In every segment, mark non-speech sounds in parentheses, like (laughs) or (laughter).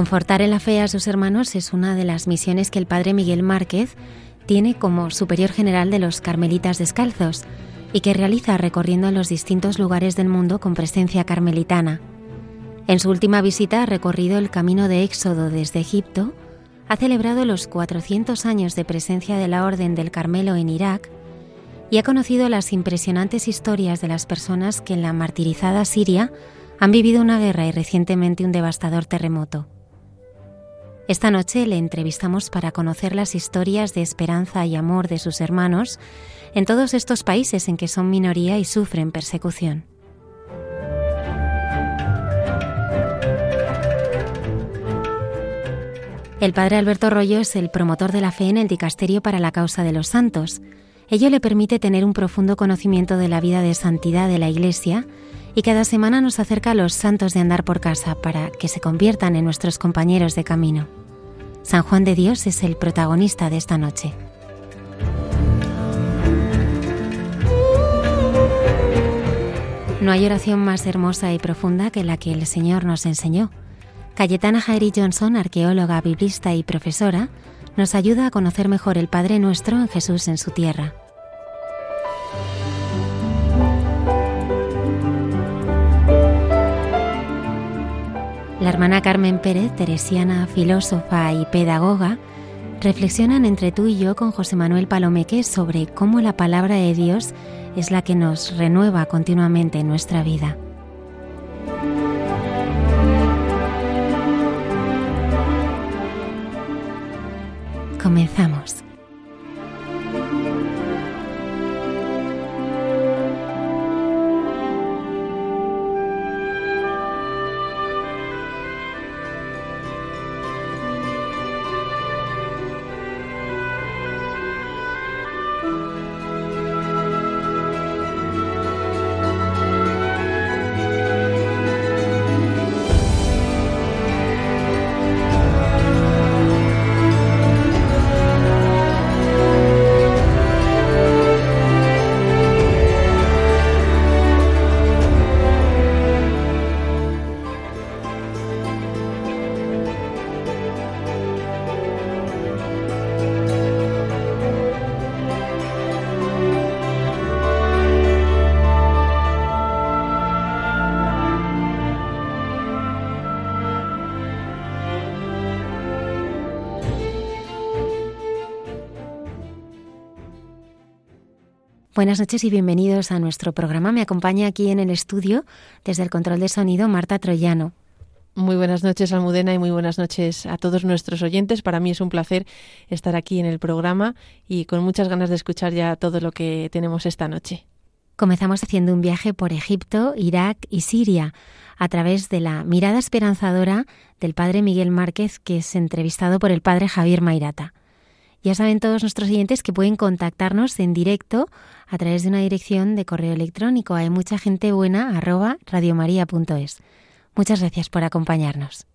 Confortar en la fe a sus hermanos es una de las misiones que el padre Miguel Márquez tiene como superior general de los Carmelitas Descalzos y que realiza recorriendo los distintos lugares del mundo con presencia carmelitana. En su última visita ha recorrido el camino de Éxodo desde Egipto, ha celebrado los 400 años de presencia de la Orden del Carmelo en Irak y ha conocido las impresionantes historias de las personas que en la martirizada Siria han vivido una guerra y recientemente un devastador terremoto. Esta noche le entrevistamos para conocer las historias de esperanza y amor de sus hermanos en todos estos países en que son minoría y sufren persecución. El padre Alberto Rollo es el promotor de la fe en el Dicasterio para la Causa de los Santos. Ello le permite tener un profundo conocimiento de la vida de santidad de la Iglesia y cada semana nos acerca a los santos de andar por casa para que se conviertan en nuestros compañeros de camino. San Juan de Dios es el protagonista de esta noche. No hay oración más hermosa y profunda que la que el Señor nos enseñó. Cayetana Jairi Johnson, arqueóloga, biblista y profesora, nos ayuda a conocer mejor el Padre Nuestro en Jesús en su tierra. La hermana Carmen Pérez, teresiana, filósofa y pedagoga, reflexionan entre tú y yo con José Manuel Palomeque sobre cómo la palabra de Dios es la que nos renueva continuamente en nuestra vida. Comenzamos. Buenas noches y bienvenidos a nuestro programa. Me acompaña aquí en el estudio, desde el control de sonido, Marta Troyano. Muy buenas noches, Almudena, y muy buenas noches a todos nuestros oyentes. Para mí es un placer estar aquí en el programa y con muchas ganas de escuchar ya todo lo que tenemos esta noche. Comenzamos haciendo un viaje por Egipto, Irak y Siria a través de la mirada esperanzadora del padre Miguel Márquez, que es entrevistado por el padre Javier Mairata. Ya saben todos nuestros oyentes que pueden contactarnos en directo a través de una dirección de correo electrónico. Hay mucha gente buena arroba radiomaria.es. Muchas gracias por acompañarnos.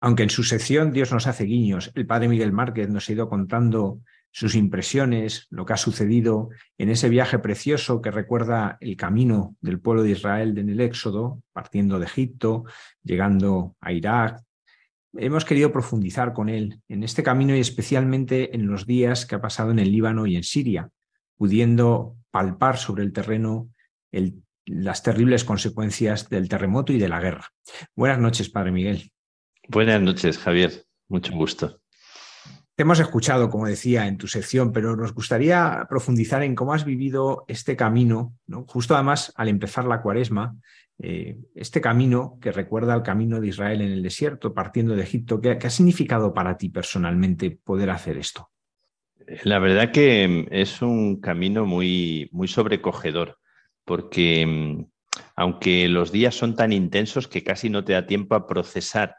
Aunque en su sección Dios nos hace guiños, el padre Miguel Márquez nos ha ido contando sus impresiones, lo que ha sucedido en ese viaje precioso que recuerda el camino del pueblo de Israel en el Éxodo, partiendo de Egipto, llegando a Irak. Hemos querido profundizar con él en este camino y especialmente en los días que ha pasado en el Líbano y en Siria, pudiendo palpar sobre el terreno las terribles consecuencias del terremoto y de la guerra. Buenas noches, Padre Miguel. Buenas noches, Javier. Mucho gusto. Te hemos escuchado, como decía, en tu sección, pero nos gustaría profundizar en cómo has vivido este camino, ¿no? justo además al empezar la cuaresma, eh, este camino que recuerda al camino de Israel en el desierto, partiendo de Egipto. ¿Qué, ha significado para ti personalmente poder hacer esto? La verdad que mm, es un camino muy, muy sobrecogedor, porque mm, aunque los días son tan intensos que casi no te da tiempo a procesar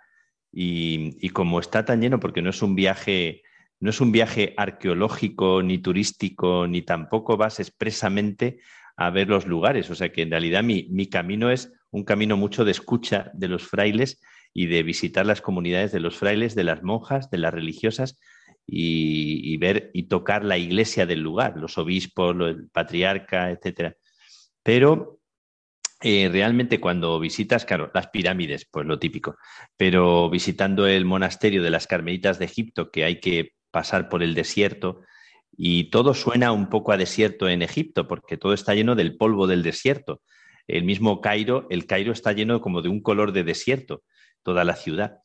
y, y como está tan lleno, porque no es un viaje no es un viaje arqueológico ni turístico, ni tampoco vas expresamente a ver los lugares. O sea que en realidad mi, camino es un camino mucho de escucha de los frailes y de visitar las comunidades de los frailes, de las monjas, de las religiosas y, ver y tocar la iglesia del lugar, los obispos, el patriarca, etc. Pero eh, realmente cuando visitas, claro, las pirámides, pues lo típico, pero visitando el monasterio de las Carmelitas de Egipto, que hay que pasar por el desierto y todo suena un poco a desierto en Egipto porque todo está lleno del polvo del desierto. El mismo Cairo, el Cairo está lleno como de un color de desierto, toda la ciudad.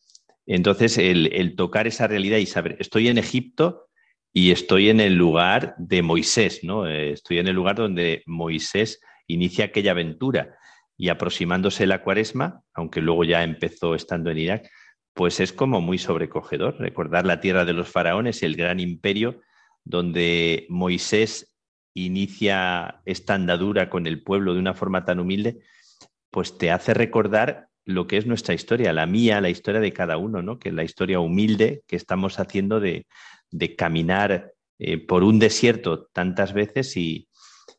Entonces, el, tocar esa realidad y saber, estoy en Egipto y estoy en el lugar de Moisés, ¿no? Eh, estoy en el lugar donde Moisés inicia aquella aventura y aproximándose la cuaresma, aunque luego ya empezó estando en Irak, pues es como muy sobrecogedor. Recordar la tierra de los faraones, el gran imperio donde Moisés inicia esta andadura con el pueblo de una forma tan humilde, pues te hace recordar lo que es nuestra historia, la mía, la historia de cada uno, ¿no? Que es la historia humilde que estamos haciendo de, caminar eh, por un desierto tantas veces y,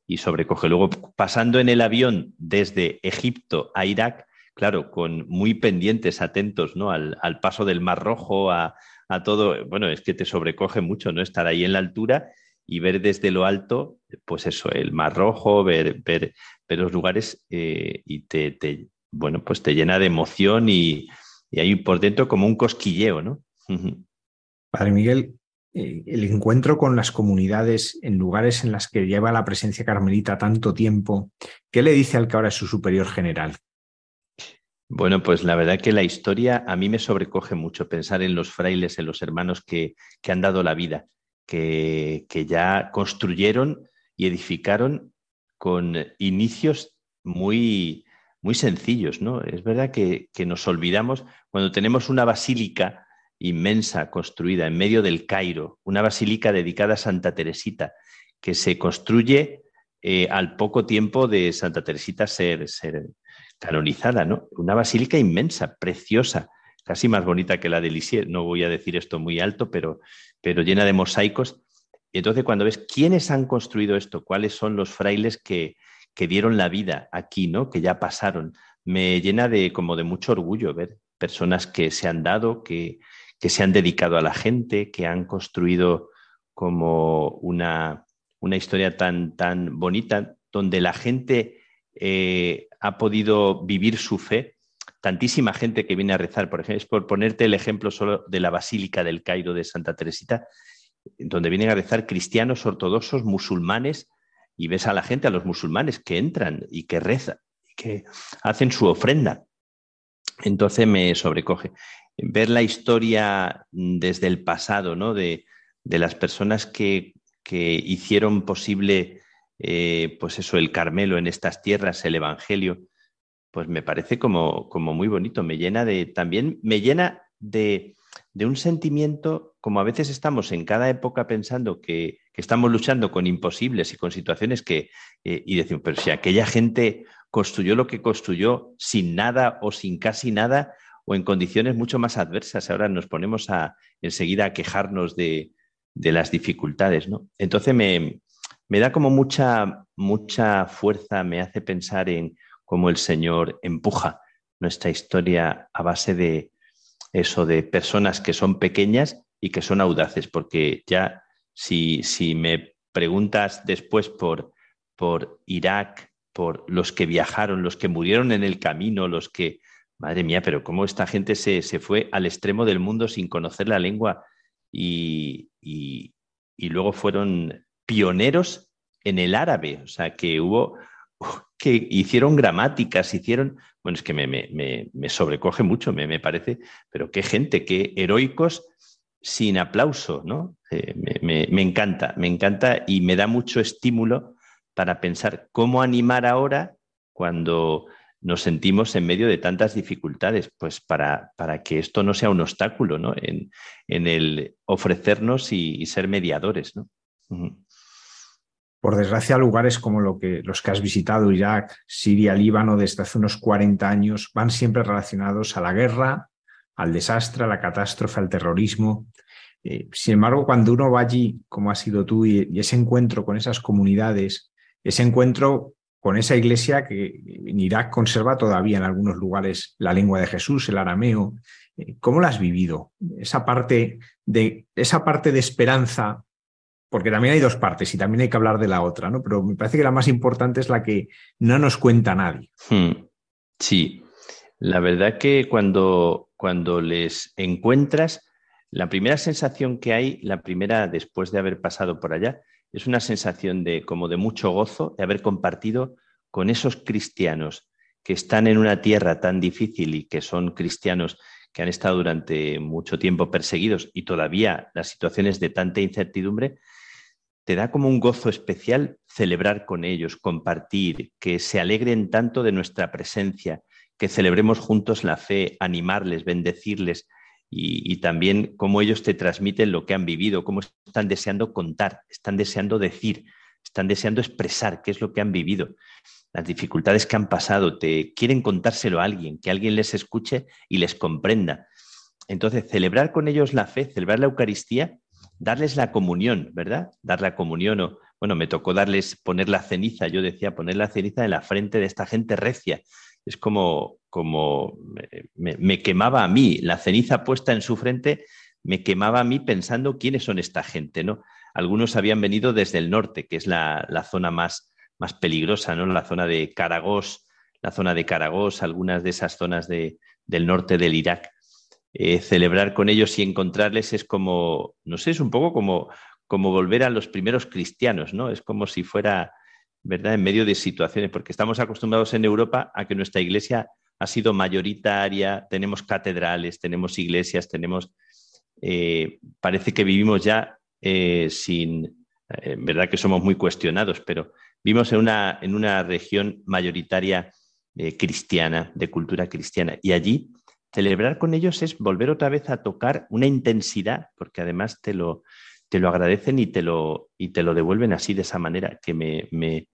y sobrecoge. Luego, pasando en el avión desde Egipto a Irak, claro, con muy pendientes, atentos, ¿no? Al, paso del Mar Rojo, a, todo. Bueno, es que te sobrecoge mucho, ¿no? Estar ahí en la altura y ver desde lo alto, pues eso, el Mar Rojo, ver, ver, los lugares eh, y te, bueno, pues te llena de emoción y, y hay por dentro como un cosquilleo, ¿no? Padre Miguel, eh, el encuentro con las comunidades en lugares en las que lleva la presencia carmelita tanto tiempo, ¿qué le dice al que ahora es su superior general? Bueno, pues la verdad que la historia a mí me sobrecoge mucho pensar en los frailes, en los hermanos que, han dado la vida, que, ya construyeron y edificaron con inicios muy, muy sencillos, ¿no? Es verdad que, que, nos olvidamos cuando tenemos una basílica inmensa construida en medio del Cairo, una basílica dedicada a Santa Teresita, que se construye eh, al poco tiempo de Santa Teresita ser, ser canonizada, ¿no? Una basílica inmensa, preciosa, casi más bonita que la de Lisieux. No voy a decir esto muy alto, pero, pero llena de mosaicos. Y entonces cuando ves quiénes han construido esto, cuáles son los frailes que, que dieron la vida aquí, ¿no? Que ya pasaron, me llena de como de mucho orgullo ver personas que se han dado, que, que se han dedicado a la gente, que han construido como una, una historia tan, tan bonita, donde la gente eh, ha podido vivir su fe. Tantísima gente que viene a rezar, por ejemplo, es por ponerte el ejemplo solo de la Basílica del Cairo de Santa Teresita, donde vienen a rezar cristianos ortodoxos, musulmanes, y ves a la gente, a los musulmanes que entran y que rezan, y que hacen su ofrenda. Entonces me sobrecoge. Ver la historia desde el pasado, ¿no? De, las personas que, que hicieron posible eh, pues eso, el Carmelo en estas tierras, el Evangelio, pues me parece como, como muy bonito, me llena de, también me llena de, de, un sentimiento, como a veces estamos en cada época pensando que, que estamos luchando con imposibles y con situaciones que, eh, y decimos, pero si aquella gente construyó lo que construyó sin nada o sin casi nada o en condiciones mucho más adversas, ahora nos ponemos a enseguida a quejarnos de, de las dificultades, ¿no? Entonces me, me da como mucha, mucha fuerza, me hace pensar en cómo el Señor empuja nuestra historia a base de, eso de personas que son pequeñas y que son audaces, porque ya si, si me preguntas después por, por Irak, por los que viajaron, los que murieron en el camino, los que, madre mía, pero cómo esta gente se, fue al extremo del mundo sin conocer la lengua y, y, luego fueron pioneros en el árabe, o sea, que hubo, (laughs) que hicieron gramáticas, hicieron, bueno, es que me, me, sobrecoge mucho, me, me, parece, pero qué gente, qué heroicos sin aplauso, ¿no? Eh, me, encanta, me encanta y me da mucho estímulo para pensar cómo animar ahora cuando nos sentimos en medio de tantas dificultades, pues para, para que esto no sea un obstáculo ¿no? en, el ofrecernos y, ser mediadores. ¿no? Por desgracia, lugares como lo que, los que has visitado, Irak, Siria, Líbano, desde hace unos 40 años, van siempre relacionados a la guerra, al desastre, a la catástrofe, al terrorismo. Eh, sin embargo, cuando uno va allí, como has sido tú, y ese encuentro con esas comunidades, ese encuentro con esa iglesia que en Irak conserva todavía en algunos lugares la lengua de Jesús, el arameo. Eh, ¿Cómo la has vivido? Esa parte de, esa parte de esperanza, porque también hay dos partes y también hay que hablar de la otra, ¿no? Pero me parece que la más importante es la que no nos cuenta nadie. Hmm. Sí, la verdad que cuando, cuando les encuentras, la primera sensación que hay, la primera después de haber pasado por allá, es una sensación de como de mucho gozo de haber compartido con esos cristianos que están en una tierra tan difícil y que son cristianos que han estado durante mucho tiempo perseguidos y todavía las situaciones de tanta incertidumbre, te da como un gozo especial celebrar con ellos, compartir, que se alegren tanto de nuestra presencia, que celebremos juntos la fe, animarles, bendecirles, y, también cómo ellos te transmiten lo que han vivido, cómo están deseando contar, están deseando decir, están deseando expresar qué es lo que han vivido, las dificultades que han pasado, te quieren contárselo a alguien, que alguien les escuche y les comprenda. Entonces, celebrar con ellos la fe, celebrar la Eucaristía, darles la comunión, ¿verdad? Dar la comunión o, bueno, me tocó darles, poner la ceniza, yo decía, poner la ceniza en la frente de esta gente recia, es como, como me, quemaba a mí, la ceniza puesta en su frente me quemaba a mí pensando quiénes son esta gente, ¿no? Algunos habían venido desde el norte, que es la, zona más, más, peligrosa, ¿no? La zona de Caragós, la zona de Caragós, algunas de esas zonas de, del norte del Irak. Eh, celebrar con ellos y encontrarles es como, no sé, es un poco como, como volver a los primeros cristianos, ¿no? Es como si fuera ¿verdad? En medio de situaciones, porque estamos acostumbrados en Europa a que nuestra iglesia ha sido mayoritaria, tenemos catedrales, tenemos iglesias, tenemos... Eh, parece que vivimos ya eh, sin... Eh, verdad que somos muy cuestionados, pero vivimos en una, en una región mayoritaria cristiana, de cultura cristiana. Y allí celebrar con ellos es volver otra vez a tocar una intensidad, porque además te lo, te lo agradecen y te lo, y te lo devuelven así de esa manera, que me, me,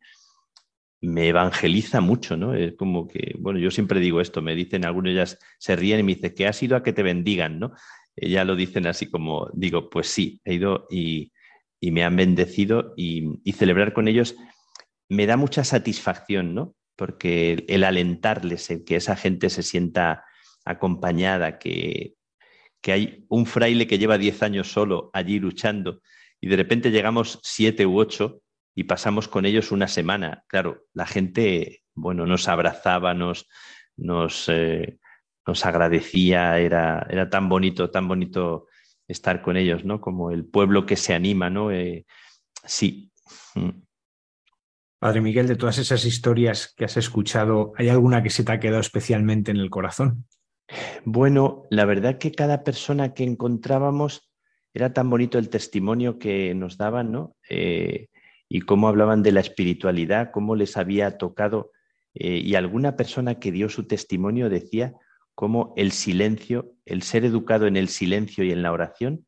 me evangeliza mucho, ¿no? Es como que, bueno, yo siempre digo esto, me dicen, algunos ellas se ríen y me dicen, que has ido a que te bendigan, ¿no? Ya lo dicen así como, digo, pues sí, he ido y, me han bendecido y, celebrar con ellos me da mucha satisfacción, ¿no? Porque el, alentarles, el que esa gente se sienta acompañada, que, que hay un fraile que lleva 10 años solo allí luchando y de repente llegamos siete u ocho y pasamos con ellos una semana. Claro, la gente, bueno, nos abrazaba, nos, nos, eh, nos agradecía, era, era tan bonito, tan bonito estar con ellos, ¿no? Como el pueblo que se anima, ¿no? Eh, sí. Mm. Padre Miguel, de todas esas historias que has escuchado, ¿hay alguna que se te ha quedado especialmente en el corazón? Bueno, la verdad que cada persona que encontrábamos era tan bonito el testimonio que nos daban, ¿no? Eh, y cómo hablaban de la espiritualidad, cómo les había tocado. Eh, y alguna persona que dio su testimonio decía cómo el silencio, el ser educado en el silencio y en la oración,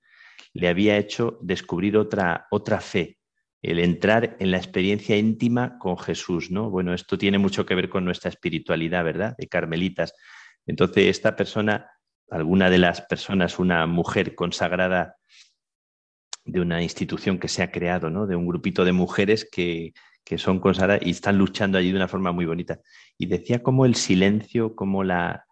le había hecho descubrir otra, otra fe, el entrar en la experiencia íntima con Jesús, ¿no? Bueno, esto tiene mucho que ver con nuestra espiritualidad, ¿verdad? De carmelitas. Entonces, esta persona, alguna de las personas, una mujer consagrada de una institución que se ha creado, ¿no? de un grupito de mujeres que, son consagradas y están luchando allí de una forma muy bonita. Y decía cómo el silencio, cómo la,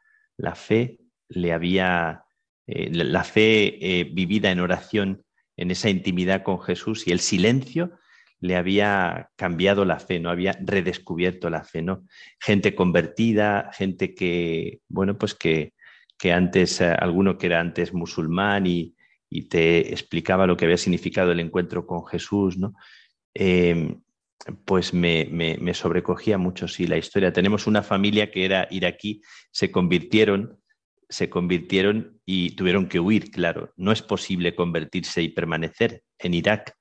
fe le había, eh, la fe eh, vivida en oración, en esa intimidad con Jesús y el silencio le había cambiado la fe, no había redescubierto la fe, ¿no? Gente convertida, gente que, bueno, pues que, que antes, eh, alguno que era antes musulmán y, y, te explicaba lo que había significado el encuentro con Jesús, ¿no? Em, pues me, sobrecogía mucho, sí, la historia. Tenemos una familia que era iraquí, se convirtieron se convirtieron y tuvieron que huir, claro. No es posible convertirse y permanecer en Irak,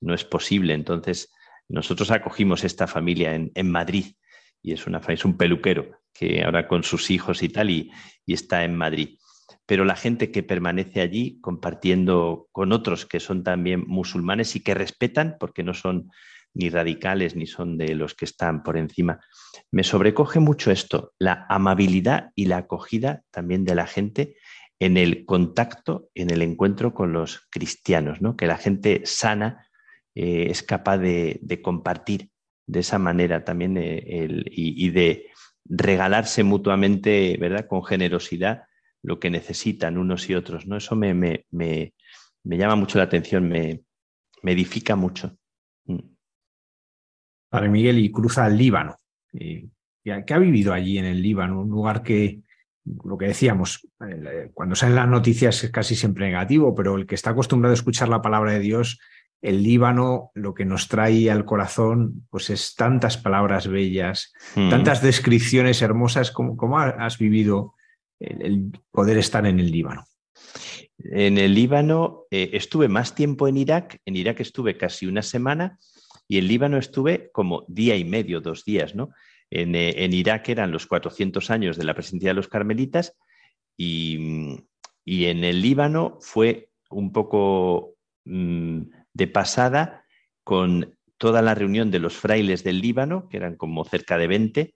no es posible. Entonces, nosotros acogimos esta familia en, Madrid y es, una, es un peluquero que ahora con sus hijos y tal y está en Madrid. Pero la gente que permanece allí compartiendo con otros que son también musulmanes y que respetan, porque no son ni radicales ni son de los que están por encima. Me sobrecoge mucho esto, la amabilidad y la acogida también de la gente en el contacto, en el encuentro con los cristianos, ¿no? que la gente sana eh, es capaz de, compartir de esa manera también eh, y, de regalarse mutuamente, ¿verdad? Con generosidad lo que necesitan unos y otros, ¿no? Eso me, me, me, llama mucho la atención, me, edifica mucho. Mm. Padre Miguel, y cruza el Líbano. ¿Qué ha vivido allí en el Líbano? Un lugar que, lo que decíamos, eh, cuando salen las noticias es casi siempre negativo, pero el que está acostumbrado a escuchar la palabra de Dios, el Líbano lo que nos trae al corazón, pues es tantas palabras bellas, hmm. tantas descripciones hermosas. ¿Cómo, has vivido el, poder estar en el Líbano? En el Líbano eh, estuve más tiempo en Irak. En Irak estuve casi una semana y en Líbano estuve como día y medio, dos días, ¿no? En, eh, Irak eran los 400 años de la presencia de los carmelitas y, en el Líbano fue un poco mm, de pasada con toda la reunión de los frailes del Líbano, que eran como cerca de 20,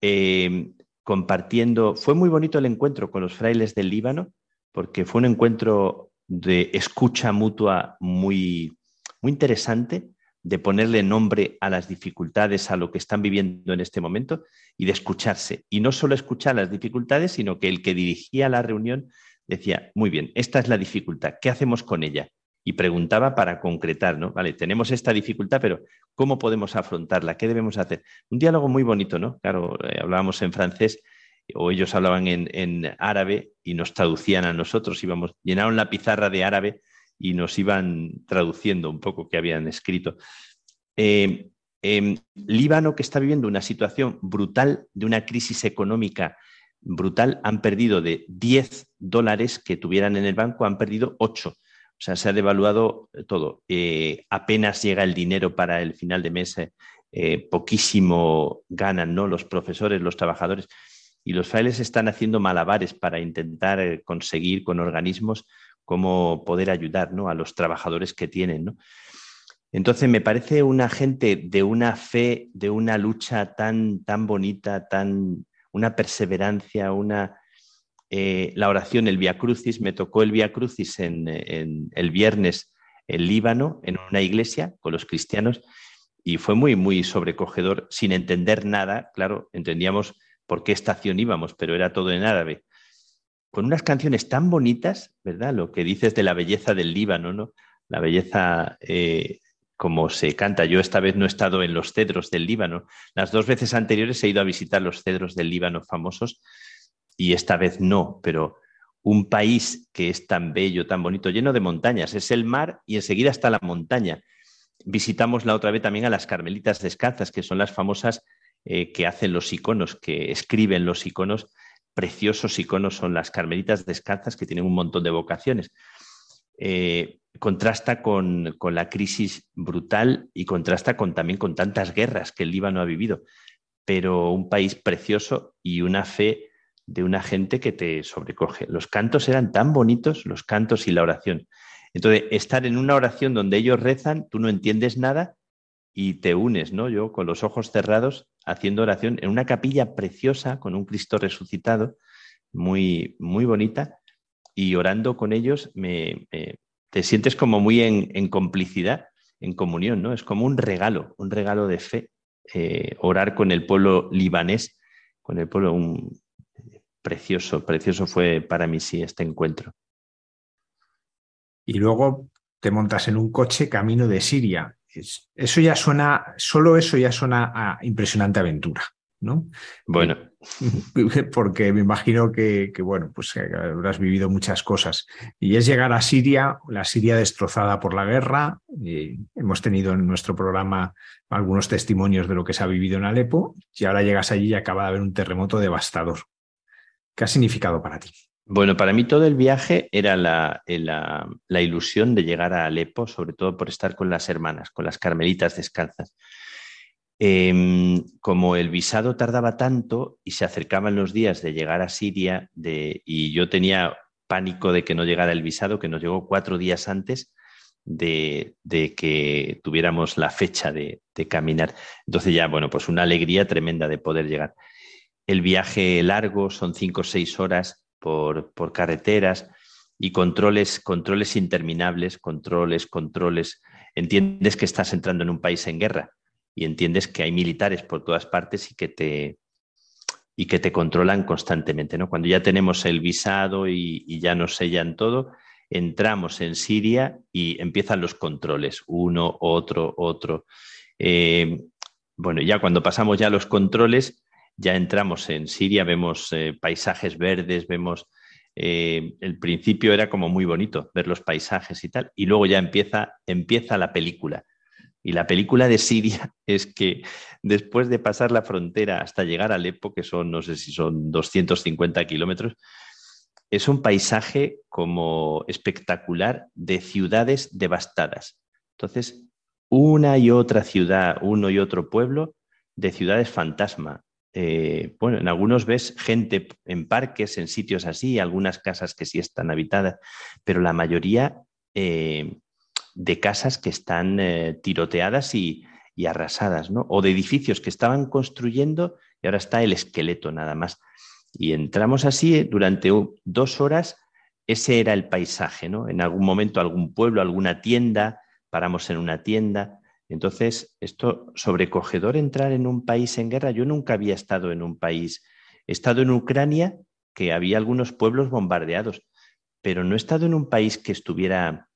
em, compartiendo. Fue muy bonito el encuentro con los frailes del Líbano, porque fue un encuentro de escucha mutua muy, muy interesante de ponerle nombre a las dificultades, a lo que están viviendo en este momento y de escucharse. Y no solo escuchar las dificultades, sino que el que dirigía la reunión decía, muy bien, esta es la dificultad, ¿qué hacemos con ella? Y preguntaba para concretar, ¿no? Vale, tenemos esta dificultad, pero ¿cómo podemos afrontarla? ¿Qué debemos hacer? Un diálogo muy bonito, ¿no? Claro, eh, hablábamos en francés o ellos hablaban en, árabe y nos traducían a nosotros, íbamos, llenaron la pizarra de árabe y nos iban traduciendo un poco que habían escrito. Eh, Líbano, que está viviendo una situación brutal de una crisis económica brutal, han perdido de 10 dólares que tuvieran en el banco, han perdido 8. O sea, se ha devaluado todo. Eh, apenas llega el dinero para el final de mes, eh, poquísimo ganan ¿no? los profesores, los trabajadores. Y los frailes están haciendo malabares para intentar conseguir con organismos cómo poder ayudar ¿no? a los trabajadores que tienen. ¿no? Entonces, me parece una gente de una fe, de una lucha tan, tan bonita, tan, una perseverancia, una, eh, la oración, el Via Crucis, me tocó el Via Crucis en, el viernes en Líbano, en una iglesia con los cristianos, y fue muy, muy sobrecogedor, sin entender nada, claro, entendíamos por qué estación íbamos, pero era todo en árabe con unas canciones tan bonitas, ¿verdad? Lo que dices de la belleza del Líbano, ¿no? La belleza eh, como se canta. Yo esta vez no he estado en los cedros del Líbano. Las dos veces anteriores he ido a visitar los cedros del Líbano famosos y esta vez no, pero un país que es tan bello, tan bonito, lleno de montañas. Es el mar y enseguida está la montaña. Visitamos la otra vez también a las Carmelitas Descalzas, que son las famosas eh, que hacen los iconos, que escriben los iconos preciosos iconos son las carmelitas descalzas, que tienen un montón de vocaciones. Eh, contrasta con, la crisis brutal y contrasta con, también con tantas guerras que el Líbano ha vivido, pero un país precioso y una fe de una gente que te sobrecoge. Los cantos eran tan bonitos, los cantos y la oración. Entonces, estar en una oración donde ellos rezan, tú no entiendes nada y te unes, ¿no? Yo con los ojos cerrados haciendo oración en una capilla preciosa con un Cristo resucitado, muy, muy bonita, y orando con ellos me, te sientes como muy en, complicidad, en comunión, ¿no? Es como un regalo, un regalo de fe, eh, orar con el pueblo libanés, con el pueblo, precioso, precioso fue para mí sí este encuentro. Y luego te montas en un coche camino de Siria. eso ya suena, solo eso ya suena a impresionante aventura, ¿no? Bueno. (laughs) Porque me imagino que, bueno, pues habrás vivido muchas cosas. Y es llegar a Siria, la Siria destrozada por la guerra. hemos tenido en nuestro programa algunos testimonios de lo que se ha vivido en Alepo. Y ahora llegas allí y acaba de haber un terremoto devastador. ¿Qué ha significado para ti? Bueno, para mí todo el viaje era la, ilusión de llegar a Alepo, sobre todo por estar con las hermanas, con las carmelitas descalzas. Em, como el visado tardaba tanto y se acercaban los días de llegar a Siria y yo tenía pánico de que no llegara el visado, que nos llegó cuatro días antes de, que tuviéramos la fecha de, de, caminar. Entonces ya, bueno, pues una alegría tremenda de poder llegar. El viaje largo son cinco o seis horas por, carreteras y controles, controles interminables, controles, controles. Entiendes que estás entrando en un país en guerra y entiendes que hay militares por todas partes y que te, y que te controlan constantemente. ¿no? Cuando ya tenemos el visado y, ya nos sellan todo, entramos en Siria y empiezan los controles, uno, otro, otro. Eh, bueno, ya cuando pasamos ya los controles, ya entramos en Siria, vemos eh, paisajes verdes, vemos... Eh, el principio era como muy bonito ver los paisajes y tal, y luego ya empieza, empieza la película. Y la película de Siria (laughs) es que después de pasar la frontera hasta llegar a Alepo, que son, no sé si son 250 kilómetros, es un paisaje como espectacular de ciudades devastadas. Entonces, una y otra ciudad, uno y otro pueblo de ciudades fantasma, eh, bueno, en algunos ves gente en parques, en sitios así, algunas casas que sí están habitadas, pero la mayoría eh, de casas que están eh, tiroteadas y, arrasadas, ¿no? O de edificios que estaban construyendo y ahora está el esqueleto nada más. Y entramos así durante dos horas, ese era el paisaje, ¿no? En algún momento algún pueblo, alguna tienda, paramos en una tienda, entonces, esto sobrecogedor entrar en un país en guerra. Yo nunca había estado en un país. He estado en Ucrania, que había algunos pueblos bombardeados, pero no he estado en un país que estuviera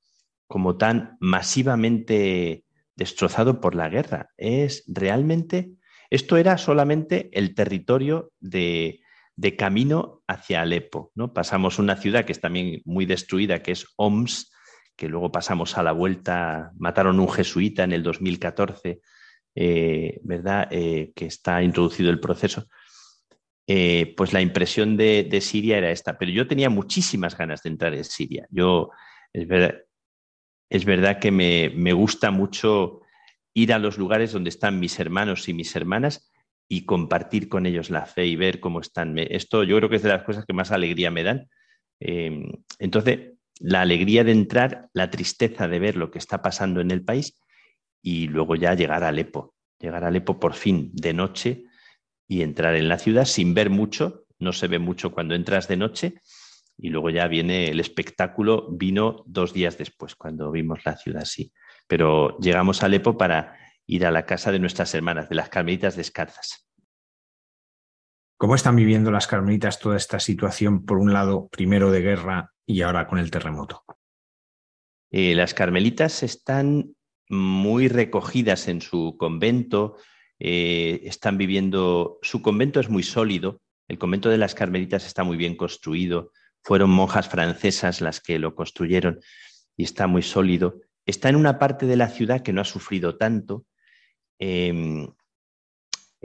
como tan masivamente destrozado por la guerra. Es realmente, esto era solamente el territorio de, de camino hacia Alepo. ¿no? Pasamos una ciudad que es también muy destruida, que es Oms, que luego pasamos a la vuelta, mataron un jesuita en el 2014, eh, ¿verdad? Eh, que está introducido el proceso. Eh, pues la impresión de, Siria era esta, pero yo tenía muchísimas ganas de entrar en Siria. Yo, es verdad, es verdad que me, me gusta mucho ir a los lugares donde están mis hermanos y mis hermanas y compartir con ellos la fe y ver cómo están. Esto yo creo que es de las cosas que más alegría me dan. entonces, la alegría de entrar, la tristeza de ver lo que está pasando en el país y luego ya llegar a Alepo, llegar a Alepo por fin de noche y entrar en la ciudad sin ver mucho, no se ve mucho cuando entras de noche y luego ya viene el espectáculo, vino dos días después cuando vimos la ciudad así. Pero llegamos a Alepo para ir a la casa de nuestras hermanas, de las carmelitas descalzas. ¿Cómo están viviendo las carmelitas toda esta situación, por un lado, primero de guerra y ahora con el terremoto? Eh, las carmelitas están muy recogidas en su convento, eh, están viviendo, su convento es muy sólido, el convento de las carmelitas está muy bien construido, fueron monjas francesas las que lo construyeron y está muy sólido. Está en una parte de la ciudad que no ha sufrido tanto, em,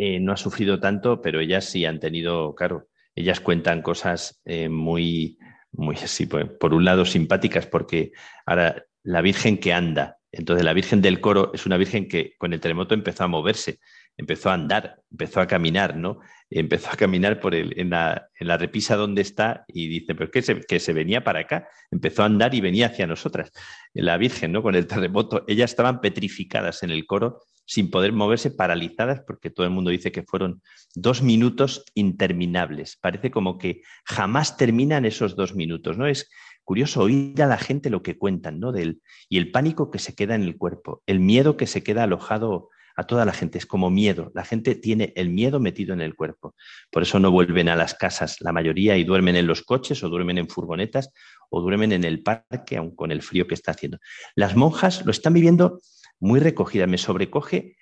eh, no ha sufrido tanto, pero ellas sí han tenido, claro, ellas cuentan cosas muy, muy así, pues, por un lado simpáticas, porque ahora la Virgen que anda, entonces la Virgen del Coro es una Virgen que con el terremoto empezó a moverse, empezó a andar, empezó a caminar, ¿no? Empezó a caminar por el, en, la, en la repisa donde está y dice, pero que se, que se venía para acá, empezó a andar y venía hacia nosotras. La Virgen, ¿no? Con el terremoto, ellas estaban petrificadas en el coro sin poder moverse, paralizadas, porque todo el mundo dice que fueron dos minutos interminables. Parece como que jamás terminan esos dos minutos, ¿no? Es curioso oír a la gente lo que cuentan, ¿no? Del, y el pánico que se queda en el cuerpo, el miedo que se queda alojado, a toda la gente, es como miedo. La gente tiene el miedo metido en el cuerpo. Por eso no vuelven a las casas la mayoría y duermen en los coches o duermen en furgonetas o duermen en el parque, aun con el frío que está haciendo. Las monjas lo están viviendo muy recogidas. Me sobrecoge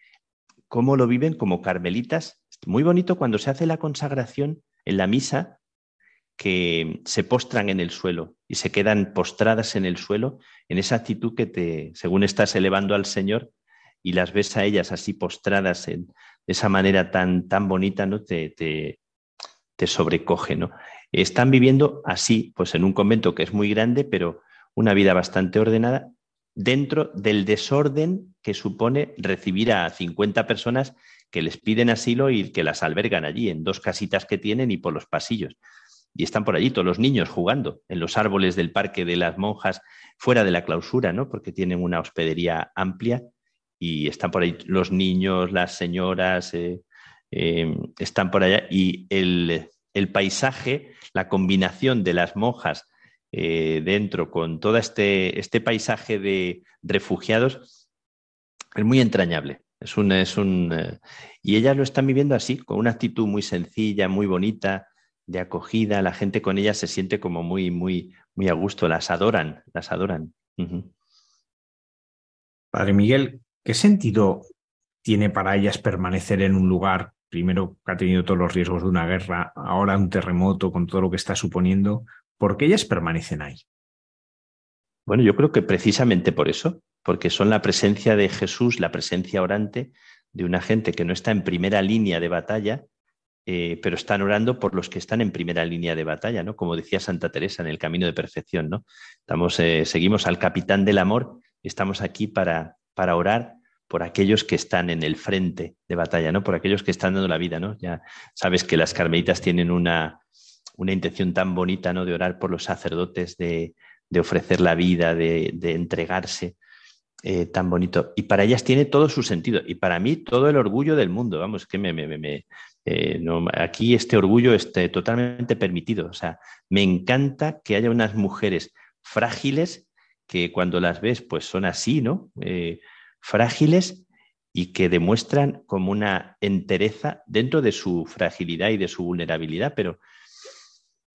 cómo lo viven como carmelitas. Muy bonito cuando se hace la consagración en la misa, que se postran en el suelo y se quedan postradas en el suelo, en esa actitud que te, según estás elevando al Señor y las ves a ellas así postradas en, de esa manera tan, tan bonita, ¿no? Te, te, te sobrecoge, ¿no? Están viviendo así, pues en un convento que es muy grande, pero una vida bastante ordenada, dentro del desorden que supone recibir a 50 personas que les piden asilo y que las albergan allí, en dos casitas que tienen y por los pasillos. Y están por allí todos los niños jugando en los árboles del parque de las monjas, fuera de la clausura, ¿no? Porque tienen una hospedería amplia y están por ahí los niños, las señoras, eh, eh, están por allá. Y el, el paisaje, la combinación de las monjas eh, dentro con todo este, este paisaje de refugiados es muy entrañable. Es un, es un, eh, y ellas lo están viviendo así, con una actitud muy sencilla, muy bonita, de acogida. La gente con ellas se siente como muy, muy, muy a gusto. Las adoran, las adoran. Padre Miguel, ¿qué sentido tiene para ellas permanecer en un lugar primero que ha tenido todos los riesgos de una guerra, ahora un terremoto con todo lo que está suponiendo, ¿por qué ellas permanecen ahí? Bueno, yo creo que precisamente por eso, porque son la presencia de Jesús, la presencia orante de una gente que no está en primera línea de batalla, eh, pero están orando por los que están en primera línea de batalla, ¿no? Como decía Santa Teresa en el camino de perfección, ¿no? Estamos, eh, seguimos al capitán del amor, estamos aquí para, para orar por aquellos que están en el frente de batalla, ¿no? Por aquellos que están dando la vida, ¿no? Ya sabes que las carmelitas tienen una, una intención tan bonita, ¿no? De orar por los sacerdotes, de, de ofrecer la vida, de, entregarse, eh, tan bonito. Y para ellas tiene todo su sentido. Y para mí todo el orgullo del mundo. Vamos, que me, me, me eh, no, aquí este orgullo esté totalmente permitido. O sea, me encanta que haya unas mujeres frágiles que cuando las ves, pues son así, ¿no? Eh, frágiles y que demuestran como una entereza dentro de su fragilidad y de su vulnerabilidad, pero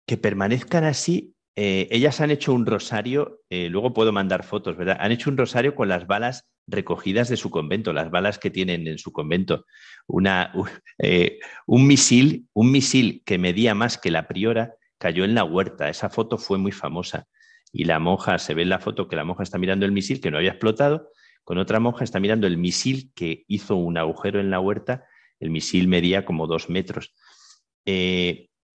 que permanezcan así. Eh, ellas han hecho un rosario, eh, luego puedo mandar fotos, ¿verdad? Han hecho un rosario con las balas recogidas de su convento, las balas que tienen en su convento. Una, eh, un misil, un misil que medía más que la priora, cayó en la huerta. Esa foto fue muy famosa. Y la monja, se ve en la foto que la monja está mirando el misil que no había explotado, con otra monja está mirando el misil que hizo un agujero en la huerta. El misil medía como dos metros.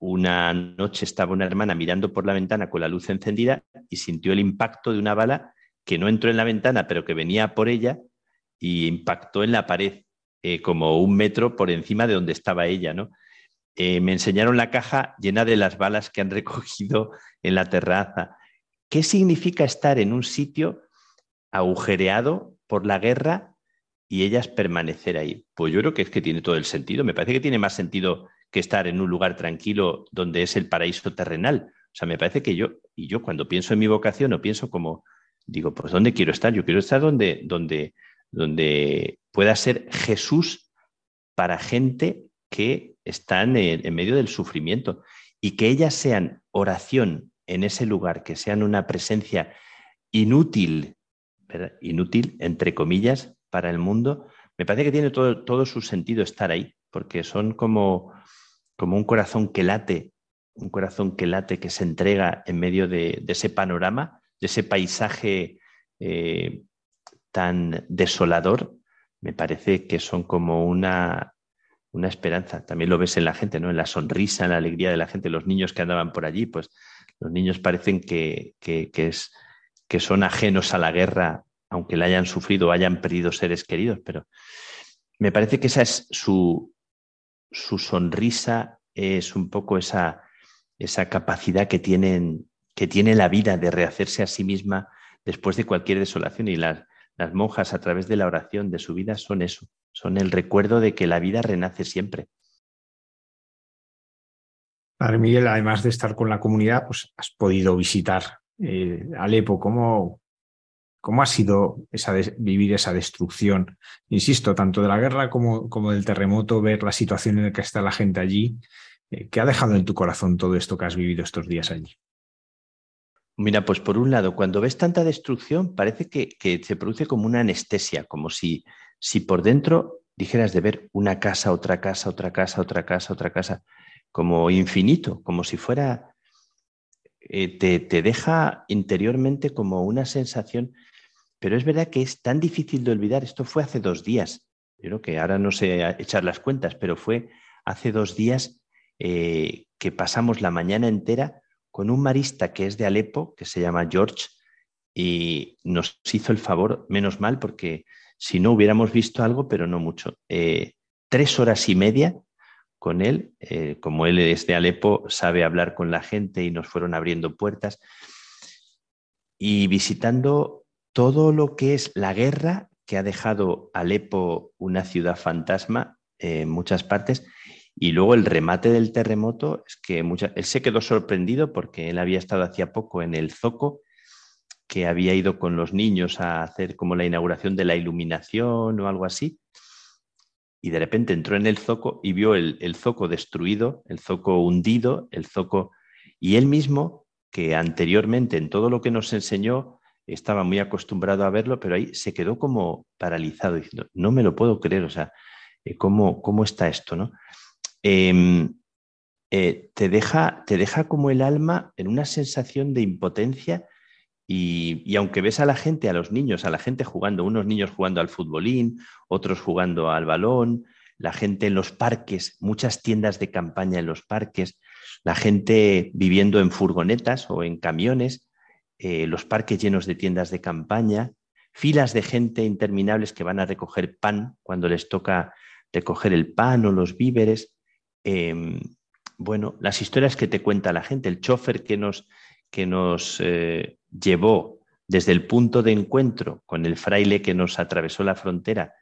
Una noche estaba una hermana mirando por la ventana con la luz encendida y sintió el impacto de una bala que no entró en la ventana, pero que venía por ella y impactó en la pared eh, como un metro por encima de donde estaba ella, ¿no? Eh, me enseñaron la caja llena de las balas que han (laughs) recogido en la terraza. ¿Qué significa estar en un sitio agujereado por la guerra y ellas permanecer ahí. Pues yo creo que es que tiene todo el sentido. Me parece que tiene más sentido que estar en un lugar tranquilo donde es el paraíso terrenal. O sea, me parece que yo, y yo cuando pienso en mi vocación, no pienso como, digo, pues ¿dónde quiero estar? Yo quiero estar donde, donde, donde pueda ser Jesús para gente que están en, medio del sufrimiento y que ellas sean oración en ese lugar, que sean una presencia inútil inútil, entre comillas, para el mundo, me parece que tiene todo, todo su sentido estar ahí, porque son como, como un corazón que late, un corazón que late, que se entrega en medio de, ese panorama, de ese paisaje eh, tan desolador, me parece que son como una, una esperanza. También lo ves en la gente, ¿no? En la sonrisa, en la alegría de la gente, los niños que andaban por allí, pues los niños parecen que, que, que es que son ajenos a la guerra, aunque la hayan sufrido o hayan perdido seres queridos, pero me parece que esa es su, su sonrisa, es un poco esa, esa capacidad que, tienen, que tiene la vida de rehacerse a sí misma después de cualquier desolación. Y las, las monjas, a través de la oración de su vida, son eso, son el recuerdo de que la vida renace siempre. Padre Miguel, además de estar con la comunidad, pues has podido visitar eh, Alepo, ¿cómo, ¿Cómo ha sido vivir esa destrucción? Insisto, tanto de la guerra como, como, del terremoto, ver la situación en la que está la gente allí. Eh, ¿Qué ha dejado en tu corazón todo esto que has vivido estos días allí? Mira, pues por un lado, cuando ves tanta destrucción, parece que, que se produce como una anestesia, como si, si por dentro dijeras de ver una casa, otra casa, otra casa, otra casa, otra casa, como infinito, como si fuera, eh, te, te, deja interiormente como una sensación pero es verdad que es tan difícil de olvidar. Esto fue hace dos días. Yo creo que ahora no sé echar las cuentas, pero fue hace dos días eh, que pasamos la mañana entera con un marista que es de Alepo, que se llama George, y nos hizo el favor, menos mal, porque si no hubiéramos visto algo, pero no mucho. Eh, tres horas y media con él, eh, como él es de Alepo, sabe hablar con la gente y nos fueron abriendo puertas. Y visitando todo lo que es la guerra que ha dejado Alepo una ciudad fantasma en muchas partes. Y luego el remate del terremoto es que él se quedó sorprendido porque él había estado hacía poco en el Zoco, que había ido con los niños a hacer como la inauguración de la iluminación o algo así. Y de repente entró en el Zoco y vio el, el Zoco destruido, el Zoco hundido, el Zoco... Y él mismo, que anteriormente en todo lo que nos enseñó, estaba muy acostumbrado a verlo, pero ahí se quedó como paralizado, diciendo, no me lo puedo creer, o sea, eh, ¿cómo, ¿cómo, está esto? ¿no? Em, eh, te, deja, te deja como el alma en una sensación de impotencia y, y, aunque ves a la gente, a los niños, a la gente jugando, unos niños jugando al futbolín, otros jugando al balón, la gente en los parques, muchas tiendas de campaña en los parques, la gente viviendo en furgonetas o en camiones, eh, los parques llenos de tiendas de campaña, filas de gente interminables que van a recoger pan cuando les toca recoger el pan o los víveres. Em, bueno, las historias que te cuenta la gente, el chofer que nos, que nos eh, llevó desde el punto de encuentro con el fraile que nos atravesó la frontera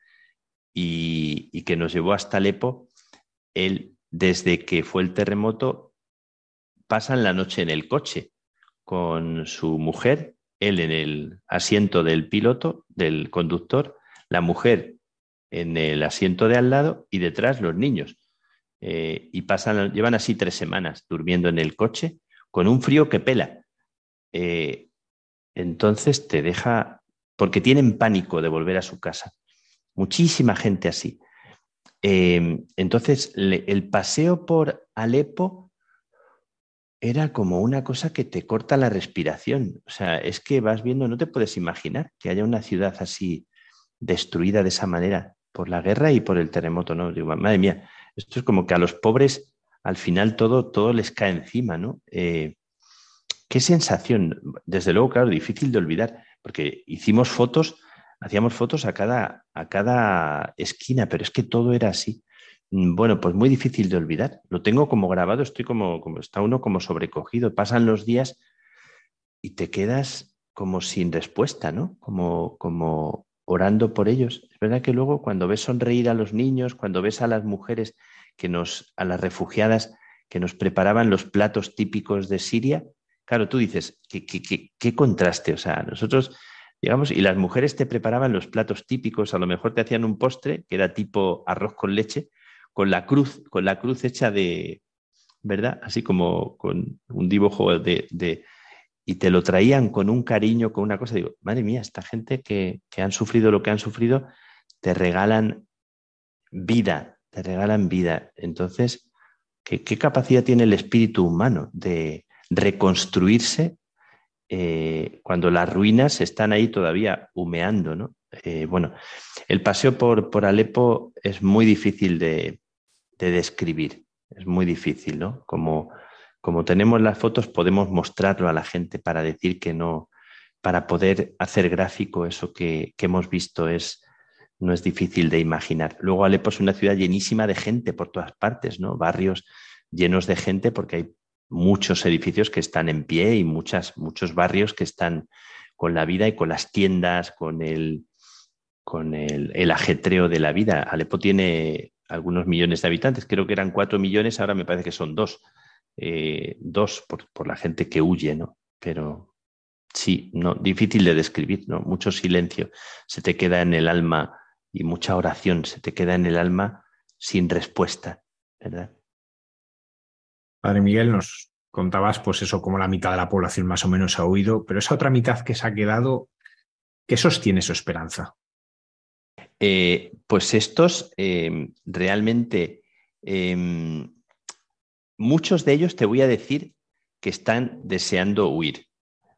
y, y que nos llevó hasta Alepo, él, desde que fue el terremoto, pasan la noche en el coche con su mujer, él en el asiento del piloto, del conductor, la mujer en el asiento de al lado y detrás los niños. Eh, y pasan, llevan así tres semanas durmiendo en el coche con un frío que pela. Eh, entonces te deja, porque tienen pánico de volver a su casa. Muchísima gente así. Eh, entonces, el paseo por Alepo era como una cosa que te corta la respiración. O sea, es que vas viendo, no te puedes imaginar que haya una ciudad así destruida de esa manera por la guerra y por el terremoto, ¿no? Digo, madre mía, esto es como que a los pobres al final todo, todo les cae encima, ¿no? Eh, qué sensación, desde luego, claro, difícil de olvidar, porque hicimos fotos, hacíamos fotos a cada, a cada esquina, pero es que todo era así. Mm, bueno, pues muy difícil de olvidar. Lo tengo como grabado, estoy como, como está uno como sobrecogido. Pasan los días y te quedas como sin respuesta, ¿no? Como, como orando por ellos. Es verdad que luego cuando ves sonreír a los niños, cuando ves a las mujeres que nos, a las refugiadas que nos preparaban los platos típicos de Siria, claro, tú dices, qué, qué, qué, qué contraste. O sea, nosotros digamos, y las mujeres te preparaban los platos típicos, a lo mejor te hacían un postre que era tipo arroz con leche, con la cruz, con la cruz hecha de, ¿verdad? Así como con un dibujo de, y te lo traían con un cariño, con una cosa. Digo, madre mía, esta gente que, que han sufrido lo que han sufrido, te regalan vida, te regalan vida. Entonces, ¿qué, qué capacidad tiene el espíritu humano de reconstruirse eh, cuando las ruinas están ahí todavía humeando, ¿no? Eh, bueno, el paseo por, por Alepo es muy difícil de, de describir. Es muy difícil, ¿no? Como, como tenemos las fotos, podemos mostrarlo a la gente para decir que no, para poder hacer gráfico eso que, que hemos visto es, no es difícil de imaginar. Luego Alepo es una ciudad llenísima de gente por todas partes, ¿no? Barrios llenos de gente porque hay muchos edificios que están en pie y muchas, muchos barrios que están con la vida y con las tiendas, con el, con el, el ajetreo de la vida. Alepo tiene algunos millones de habitantes. Creo que eran cuatro millones, ahora me parece que son dos. Eh, dos por, por, la gente que huye, ¿no? Pero sí, no, difícil de describir, ¿no? Mucho silencio se te queda en el alma y mucha oración se te queda en el alma sin respuesta, ¿verdad? Padre Miguel, nos contabas pues eso como la mitad de la población más o menos ha huido, pero esa otra mitad que se ha quedado, ¿qué sostiene su esperanza? Eh, pues estos em, realmente, em, muchos de ellos te voy a decir que están deseando huir.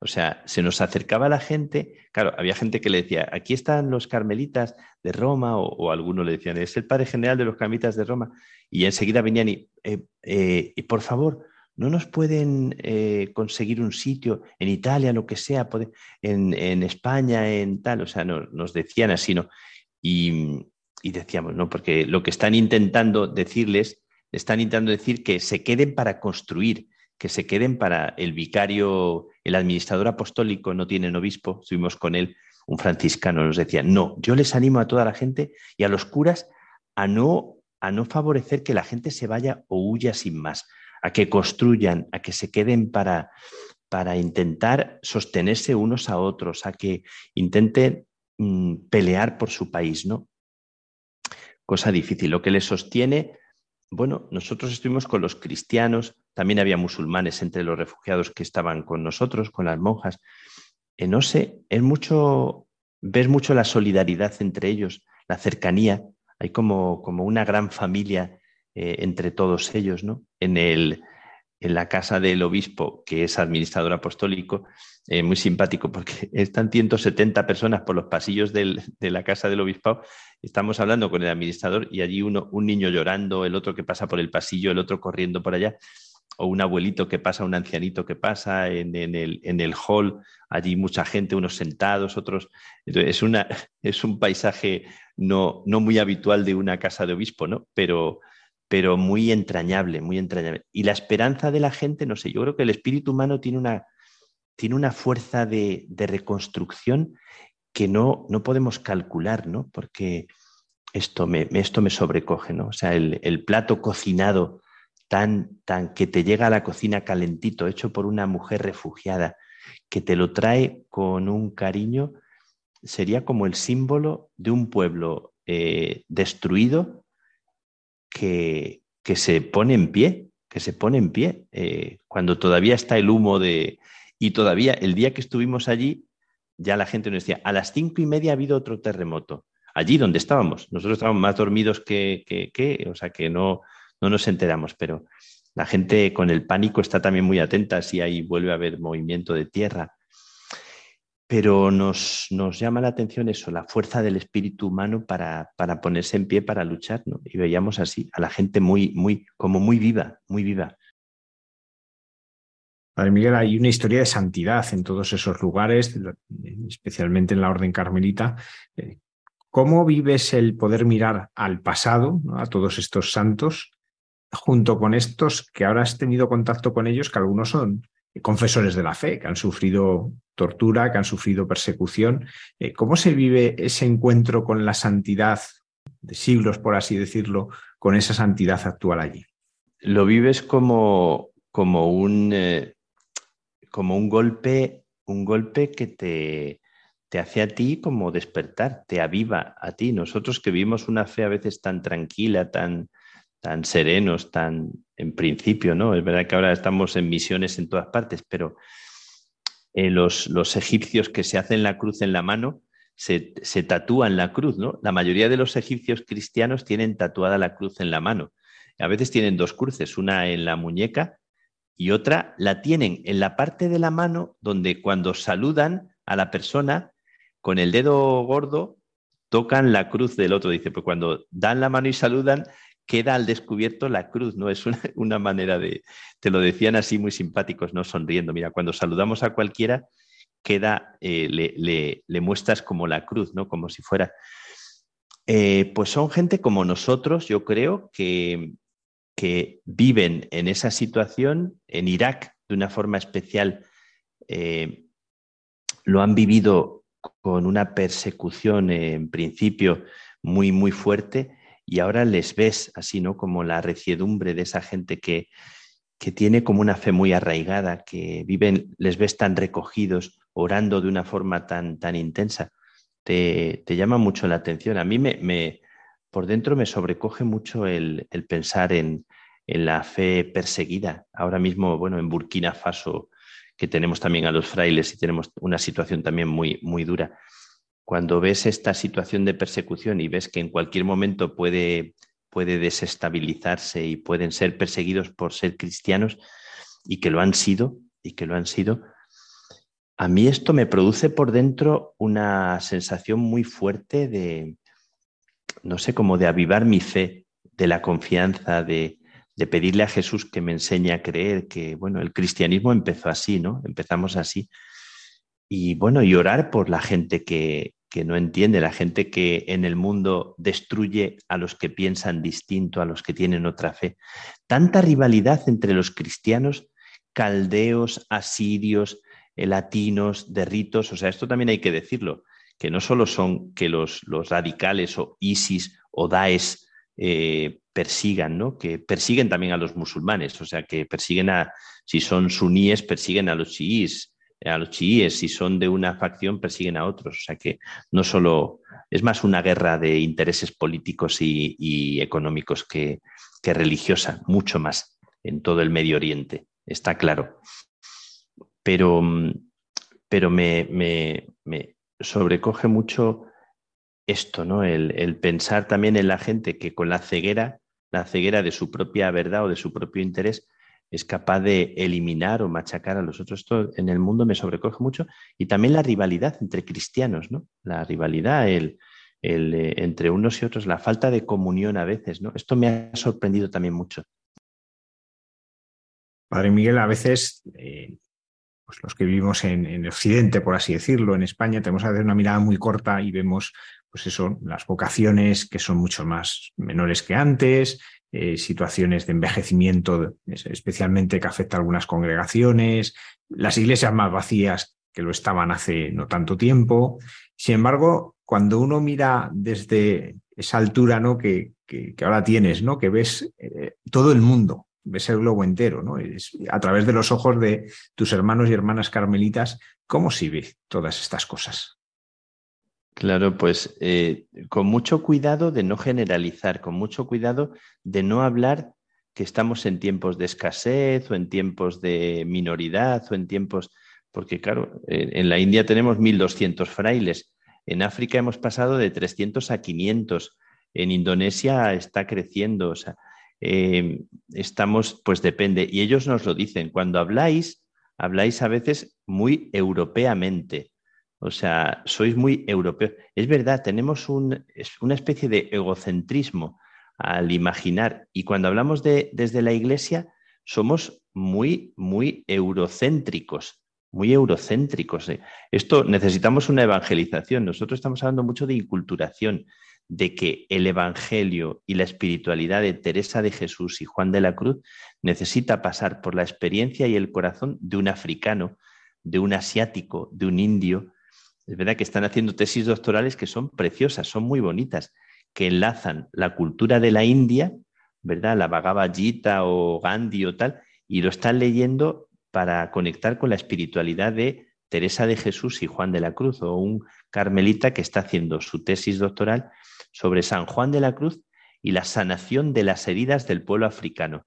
O sea, se nos acercaba la gente, claro, había gente que le decía, aquí están los carmelitas de Roma, o, algunos le decían, es el padre general de los carmelitas de Roma, y enseguida venían y, eh, eh, por favor, no nos pueden conseguir un sitio en Italia, lo que sea, en, España, en tal, o sea, nos decían así, ¿no? Y, decíamos, ¿no? Porque lo que están intentando decirles, están intentando decir que se queden para construir, que se queden para el vicario, el administrador apostólico, no tienen obispo, estuvimos con él, un franciscano, nos decía, no, yo les animo a toda la gente y a los curas a no, a no favorecer que la gente se vaya o huya sin más a que construyan, a que se queden para, para intentar sostenerse unos a otros, a que intenten mm, pelear por su país, ¿no? Cosa difícil. Lo que les sostiene, bueno, nosotros estuvimos con los cristianos, también había musulmanes entre los refugiados que estaban con nosotros, con las monjas. Eh, no sé, es mucho, ves mucho la solidaridad entre ellos, la cercanía. Hay como, como una gran familia eh, entre todos ellos, ¿no? En, el, en la casa del obispo, que es administrador apostólico, eh, muy simpático, porque (laughs) están 170 personas por los pasillos de la casa del obispo. Estamos hablando con el administrador y allí uno, un niño llorando, el otro que pasa por el pasillo, el otro corriendo por allá, o un abuelito que pasa, un ancianito que pasa en, el, hall, allí mucha gente, unos sentados, otros. es, una, (laughs) es un paisaje no, no muy habitual de una casa de obispo, ¿no? Pero, pero muy entrañable, muy entrañable. Y la esperanza de la gente, no sé, yo creo que el espíritu humano tiene una, tiene una fuerza de, reconstrucción que no, no podemos calcular, ¿no? Porque esto me, esto me sobrecoge, ¿no? O sea, el, plato cocinado tan, tan que te llega a la cocina calentito, hecho por una mujer refugiada, que te lo trae con un cariño, sería como el símbolo de un pueblo eh, destruido que, se pone en pie, que se pone en pie, eh, cuando todavía está el humo de... Y todavía el día que estuvimos allí, ya la gente nos decía, a las cinco y media ha habido otro terremoto, allí donde estábamos. Nosotros estábamos más dormidos que, que, o sea que no, no nos enteramos, pero la gente con el pánico está también muy atenta si ahí vuelve a haber movimiento de tierra pero nos, llama la atención eso, la fuerza del espíritu humano para, ponerse en pie, para luchar, ¿no? Y veíamos así a la gente muy, muy, como muy viva, muy viva. Padre Miguel, hay una historia de santidad en todos esos lugares, especialmente en la Orden Carmelita. Eh, ¿Cómo vives el poder mirar al pasado, a todos estos santos, junto con estos que ahora has tenido contacto con ellos, que algunos son confesores de la fe, que han sufrido tortura, que han sufrido persecución. Eh, ¿Cómo se vive ese encuentro con la santidad de siglos, por así decirlo, con esa santidad actual allí? Lo vives como, como, un, eh, como un golpe, un golpe que te, te hace a ti como despertar, te aviva a ti. Nosotros que vivimos una fe a veces tan tranquila, tan, tan serenos, tan en principio, ¿no? Es verdad que ahora estamos en misiones en todas partes, pero eh, los, los, egipcios que se hacen la cruz en la mano se, se, tatúan la cruz, ¿no? La mayoría de los egipcios cristianos tienen tatuada la cruz en la mano. A veces tienen dos cruces, una en la muñeca y otra la tienen en la parte de la mano donde cuando saludan a la persona con el dedo gordo tocan la cruz del otro. Dice, pues cuando dan la mano y saludan, queda al descubierto la cruz, ¿no? Es (laughs) una, manera de, te lo decían así muy simpáticos, ¿no? Sonriendo. Mira, cuando saludamos a cualquiera, queda, eh, le, muestras como la cruz, ¿no? Como si fuera. Eh, pues son gente como nosotros, yo creo, que, que viven en esa situación, en Irak, de una forma especial, eh, lo han vivido con una persecución en principio muy, muy fuerte y ahora les ves así, ¿no? Como la reciedumbre de esa gente que, que tiene como una fe muy arraigada, que viven, les ves tan recogidos orando de una forma tan, tan intensa, te, llama mucho la atención. A mí me, por dentro me sobrecoge mucho el, pensar en, la fe perseguida. Ahora mismo, bueno, en Burkina Faso, que tenemos también a los frailes y tenemos una situación también muy, muy dura. Cuando ves esta situación de persecución y ves que en cualquier momento puede, puede desestabilizarse y pueden ser perseguidos por ser cristianos y que lo han sido, y que lo han sido, a mí esto me produce por dentro una sensación muy fuerte de, no sé, como de avivar mi fe, de la confianza, de, pedirle a Jesús que me enseñe a creer que, bueno, el cristianismo empezó así, ¿no? Empezamos así. Y bueno, y orar por la gente que, que no entiende, la gente que en el mundo destruye a los que piensan distinto, a los que tienen otra fe. Tanta rivalidad entre los cristianos, caldeos, asirios, eh, latinos, de ritos, o sea, esto también hay que decirlo, que no solo son que los, radicales o ISIS o Daesh eh, persigan, ¿no? que persiguen también a los musulmanes, o sea, que persiguen a, si son suníes, persiguen a los chiíes, a los chiíes, si son de una facción, persiguen a otros, o sea, que no solo, es más una guerra de intereses políticos y, económicos que, religiosa, mucho más en todo el Medio Oriente, está claro pero, mm, pero me, sobrecoge mucho esto, ¿no? El, pensar también en la gente que con la ceguera, la ceguera de su propia verdad o de su propio interés, es capaz de eliminar o machacar a los otros. Esto en el mundo me sobrecoge mucho. Y también la rivalidad entre cristianos, ¿no? La rivalidad el, eh, entre unos y otros, la falta de comunión a veces, ¿no? Esto me ha sorprendido también mucho. Padre Miguel, a veces eh, pues los que vivimos en, Occidente, por así decirlo, en España, tenemos que hacer una mirada muy corta y vemos, pues eso, las vocaciones que son mucho más menores que antes, eh, situaciones de envejecimiento, especialmente que afecta a algunas congregaciones, las iglesias más vacías que lo estaban hace no tanto tiempo. Sin embargo, cuando uno mira desde esa altura ¿no? que, que, ahora tienes, ¿no? que ves eh, todo el mundo, ves el globo entero, ¿no? a través de los ojos de tus hermanos y hermanas carmelitas, ¿cómo se ve todas estas cosas? Claro, pues eh, con mucho cuidado de no generalizar, con mucho cuidado de no hablar que estamos en tiempos de escasez o en tiempos de minoridad o en tiempos, porque claro, en la India tenemos 1.200 frailes, en África hemos pasado de 300 a 500, en Indonesia está creciendo, o sea, eh, estamos, pues depende, y ellos nos lo dicen, cuando habláis, habláis a veces muy europeamente, o sea, sois muy europeos. Es verdad, tenemos un, una especie de egocentrismo al imaginar, y cuando hablamos de, desde la Iglesia, somos muy, muy eurocéntricos, muy eurocéntricos. ¿eh? Esto necesitamos una evangelización. Nosotros estamos hablando mucho de inculturación, de que el Evangelio y la espiritualidad de Teresa de Jesús y Juan de la Cruz necesita pasar por la experiencia y el corazón de un africano, de un asiático, de un indio. Es verdad que están haciendo tesis doctorales que son preciosas, son muy bonitas, que enlazan la cultura de la India, ¿verdad? La Bhagavad Gita o Gandhi o tal, y lo están leyendo para conectar con la espiritualidad de Teresa de Jesús y Juan de la Cruz, o un carmelita que está haciendo su tesis doctoral sobre San Juan de la Cruz y la sanación de las heridas del pueblo africano.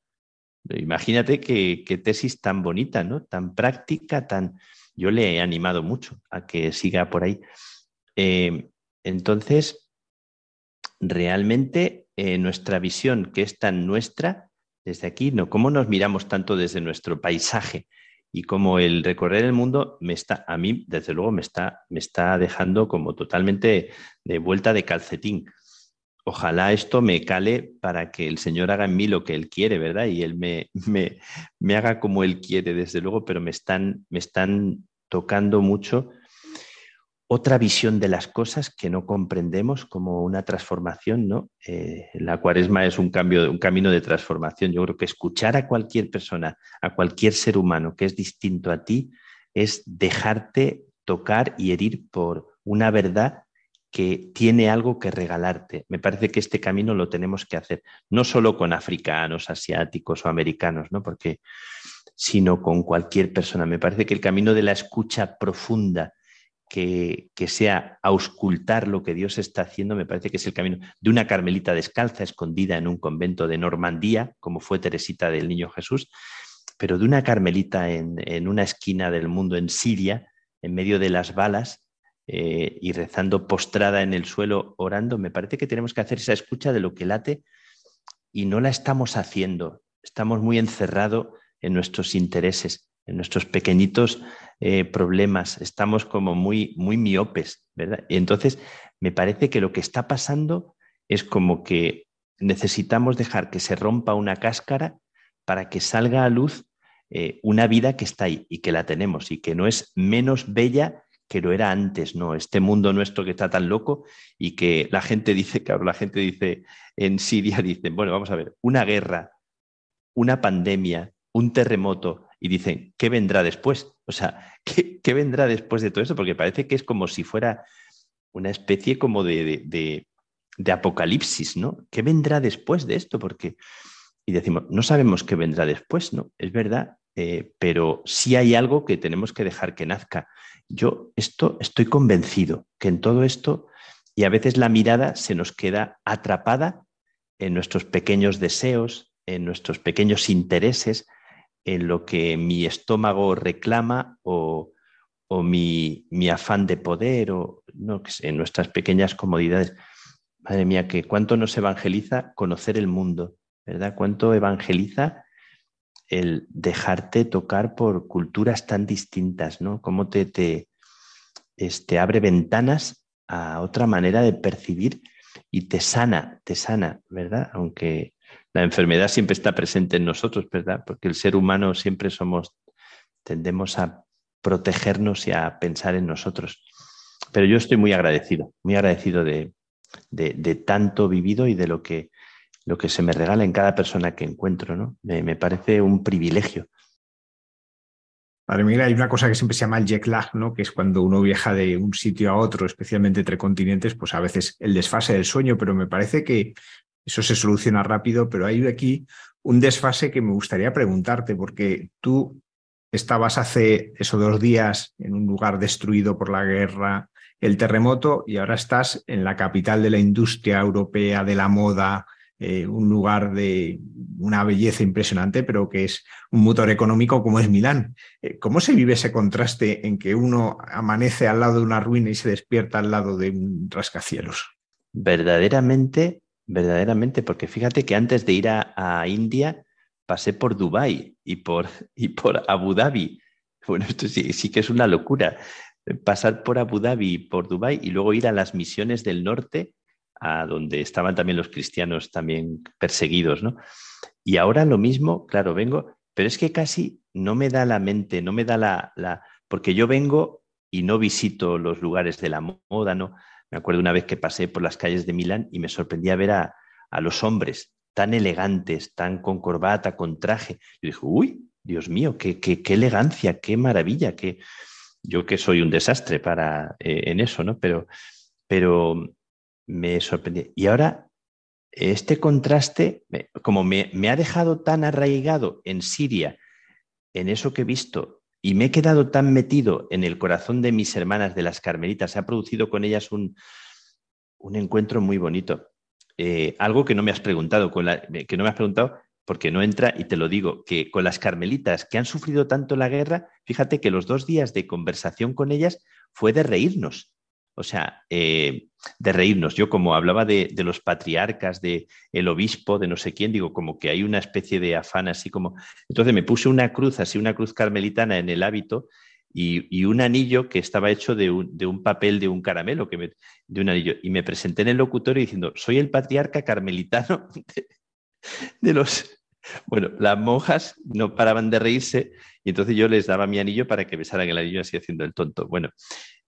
Imagínate qué, tesis tan bonita, ¿no? Tan práctica, tan... Yo le he animado mucho a que siga por ahí. Eh, entonces, realmente eh, nuestra visión, que es tan nuestra, desde aquí, ¿no? ¿Cómo nos miramos tanto desde nuestro paisaje? Y como el recorrer el mundo me está, a mí, desde luego, me está, me está dejando como totalmente de vuelta de calcetín ojalá esto me cale para que el Señor haga en mí lo que Él quiere, ¿verdad? Y Él me, me, haga como Él quiere, desde luego, pero me están, me están tocando mucho otra visión de las cosas que no comprendemos como una transformación, ¿no? Eh, la cuaresma es un cambio, un camino de transformación. Yo creo que escuchar a cualquier persona, a cualquier ser humano que es distinto a ti, es dejarte tocar y herir por una verdad que tiene algo que regalarte. Me parece que este camino lo tenemos que hacer, no solo con africanos, asiáticos o americanos, ¿no? Porque, sino con cualquier persona. Me parece que el camino de la escucha profunda, que, que, sea auscultar lo que Dios está haciendo, me parece que es el camino de una carmelita descalza, escondida en un convento de Normandía, como fue Teresita del Niño Jesús, pero de una carmelita en, en una esquina del mundo, en Siria, en medio de las balas, eh, y rezando postrada en el suelo, orando, me parece que tenemos que hacer esa escucha de lo que late y no la estamos haciendo. Estamos muy encerrados en nuestros intereses, en nuestros pequeñitos eh, problemas, estamos como muy, muy miopes, ¿verdad? Y entonces me parece que lo que está pasando es como que necesitamos dejar que se rompa una cáscara para que salga a luz eh, una vida que está ahí y que la tenemos y que no es menos bella que lo era antes, ¿no? Este mundo nuestro que está tan loco y que la gente dice, claro, la gente dice en Siria, dicen, bueno, vamos a ver, una guerra, una pandemia, un terremoto, y dicen, ¿qué vendrá después? O sea, (laughs) ¿qué, vendrá después de todo esto? Porque parece que es como si fuera una especie como de, de, apocalipsis, ¿no? ¿Qué vendrá después de esto? Porque, y decimos, no sabemos qué vendrá después, ¿no? Es verdad, eh, pero sí hay algo que tenemos que dejar que nazca. Yo esto estoy convencido que en todo esto, y a veces la mirada se nos queda atrapada en nuestros pequeños deseos, en nuestros pequeños intereses, en lo que mi estómago reclama o, mi, afán de poder o no, en nuestras pequeñas comodidades. Madre mía, que cuánto nos evangeliza conocer el mundo, ¿verdad? Cuánto evangeliza el dejarte tocar por culturas tan distintas, ¿no? Cómo te, te este, abre ventanas a otra manera de percibir y te sana, te sana, ¿verdad? Aunque la enfermedad siempre está presente en nosotros, ¿verdad? Porque el ser humano siempre somos, tendemos a protegernos y a pensar en nosotros. Pero yo estoy muy agradecido, muy agradecido de, de tanto vivido y de lo que lo que se me regala en cada persona que encuentro, ¿no? Me, parece un privilegio. Padre Miguel, hay una cosa que siempre se llama el jet lag, ¿no? Que es cuando uno viaja de un sitio a otro, especialmente entre continentes, pues a veces el desfase del sueño, pero me parece que eso se soluciona rápido, pero hay aquí un desfase que me gustaría preguntarte, porque tú estabas hace esos dos días en un lugar destruido por la guerra, el terremoto, y ahora estás en la capital de la industria europea, de la moda, eh, un lugar de una belleza impresionante, pero que es un motor económico como es Milán. Eh, ¿Cómo se vive ese contraste en que uno amanece al lado de una ruina y se despierta al lado de un rascacielos? Verdaderamente, verdaderamente, porque fíjate que antes de ir a, India pasé por Dubái y por, (laughs) y por Abu Dhabi. Bueno, esto sí, sí que es una locura pasar por Abu Dhabi y por Dubái y luego ir a las misiones del norte a donde estaban también los cristianos también perseguidos, ¿no? Y ahora lo mismo, claro, vengo, pero es que casi no me da la mente, no me da la, la, porque yo vengo y no visito los lugares de la moda, ¿no? Me acuerdo una vez que pasé por las calles de Milán y me sorprendía ver a, a los hombres tan elegantes, tan con corbata, con traje. Yo dije, uy, Dios mío, qué, qué, qué elegancia, qué maravilla, que yo que soy un desastre para eh, en eso, ¿no? Pero, pero me sorprendió. Y ahora, este contraste, como me, ha dejado tan arraigado en Siria, en eso que he visto, y me he quedado tan metido en el corazón de mis hermanas de las Carmelitas, se ha producido con ellas un, un encuentro muy bonito. Eh, algo que no me has preguntado, con la, que no me has preguntado porque no entra, y te lo digo, que con las carmelitas que han sufrido tanto la guerra, fíjate que los dos días de conversación con ellas fue de reírnos. O sea, eh, de reírnos. Yo como hablaba de, los patriarcas, de el obispo, de no sé quién, digo, como que hay una especie de afán así como... Entonces me puse una cruz, así una cruz carmelitana en el hábito y, un anillo que estaba hecho de un, papel de un caramelo, que de un anillo. Y me presenté en el locutorio diciendo, soy el patriarca carmelitano (laughs) de, los... Bueno, las monjas no paraban de reírse y entonces yo les daba mi anillo para que besaran el anillo así haciendo el tonto. Bueno,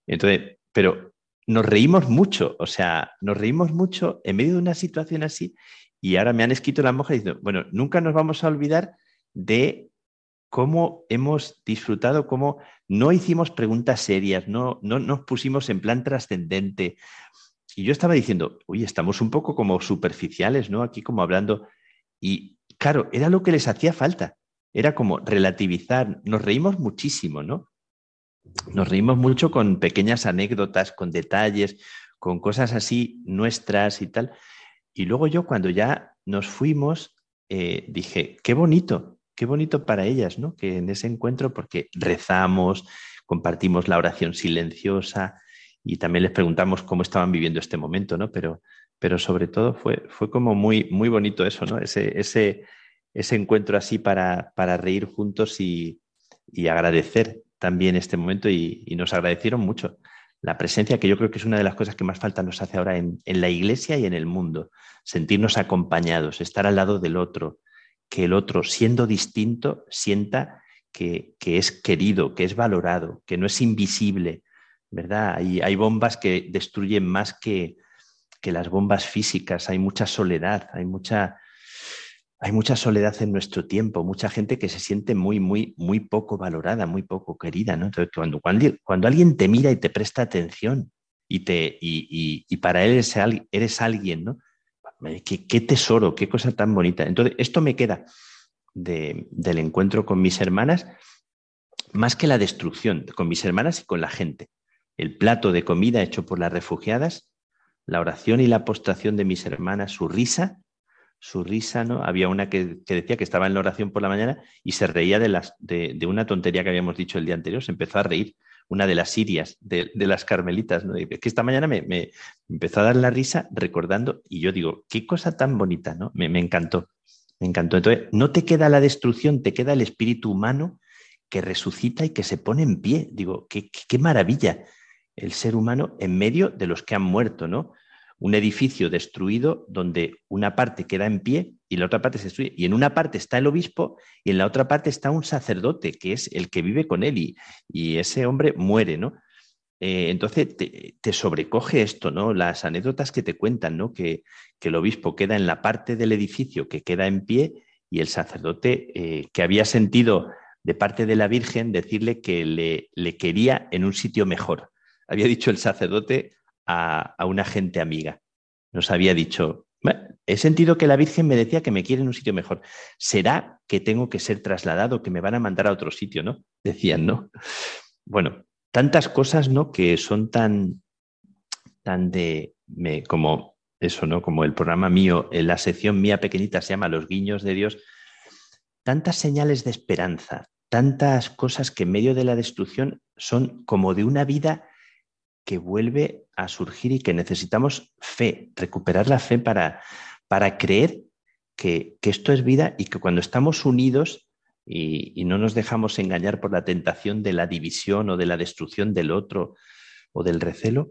entonces, pero nos reímos mucho, o sea, nos reímos mucho en medio de una situación así y ahora me han escrito la monja diciendo, bueno, nunca nos vamos a olvidar de cómo hemos disfrutado, cómo no hicimos preguntas serias, no, no nos pusimos en plan trascendente, y yo estaba diciendo, oye, estamos un poco como superficiales, ¿no? Aquí como hablando. Y claro, era lo que les hacía falta. Era como relativizar. Nos reímos muchísimo, ¿no? Nos reímos mucho con pequeñas anécdotas, con detalles, con cosas así nuestras y tal. Y luego yo cuando ya nos fuimos, eh, dije, qué bonito, qué bonito para ellas, ¿no? Que en ese encuentro, porque rezamos, compartimos la oración silenciosa y también les preguntamos cómo estaban viviendo este momento, ¿no? Pero, pero sobre todo fue, fue como muy, muy bonito eso, ¿no? Ese, ese, ese encuentro así para, para reír juntos y, y agradecer también este momento y, nos agradecieron mucho la presencia, que yo creo que es una de las cosas que más falta nos hace ahora en, la iglesia y en el mundo, sentirnos acompañados, estar al lado del otro, que el otro, siendo distinto, sienta que, es querido, que es valorado, que no es invisible, ¿verdad? Hay, hay bombas que destruyen más que, que las bombas físicas, hay mucha soledad, hay mucha hay mucha soledad en nuestro tiempo, mucha gente que se siente muy, muy, muy poco valorada, muy poco querida, ¿no? Entonces, cuando, cuando, alguien te mira y te presta atención y, te, y, y, para él eres, alguien, ¿no? ¿Qué, ¿Qué, tesoro, qué cosa tan bonita. Entonces, esto me queda de, del encuentro con mis hermanas, más que la destrucción, con mis hermanas y con la gente. El plato de comida hecho por las refugiadas, la oración y la postración de mis hermanas, su risa su risa, ¿no? Había una que, decía que estaba en la oración por la mañana y se reía de, las, de, una tontería que habíamos dicho el día anterior, se empezó a reír, una de las sirias, de, las carmelitas, ¿no? que esta mañana me, empezó a dar la risa recordando, y yo digo, qué cosa tan bonita, ¿no? Me, encantó, me encantó. Entonces, no te queda la destrucción, te queda el espíritu humano que resucita y que se pone en pie. Digo, qué, qué maravilla el ser humano en medio de los que han muerto, ¿no? Un edificio destruido donde una parte queda en pie y la otra parte se destruye. Y en una parte está el obispo y en la otra parte está un sacerdote, que es el que vive con él y, ese hombre muere, ¿no? Eh, entonces te, sobrecoge esto, ¿no? Las anécdotas que te cuentan, ¿no? Que, el obispo queda en la parte del edificio que queda en pie y el sacerdote eh, que había sentido de parte de la Virgen decirle que le, le quería en un sitio mejor. Había dicho el sacerdote, a, una gente amiga. Nos había dicho, he sentido que la Virgen me decía que me quiere en un sitio mejor. ¿Será que tengo que ser trasladado, que me van a mandar a otro sitio, no? Decían, ¿no? Bueno, tantas cosas, ¿no? Que son tan, tan de, me, como eso, ¿no? Como el programa mío, la sección mía pequeñita se llama Los guiños de Dios. Tantas señales de esperanza, tantas cosas que en medio de la destrucción son como de una vida que vuelve a surgir y que necesitamos fe, recuperar la fe para, para creer que, esto es vida y que cuando estamos unidos y, no nos dejamos engañar por la tentación de la división o de la destrucción del otro o del recelo,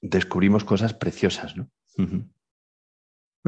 descubrimos cosas preciosas, ¿no?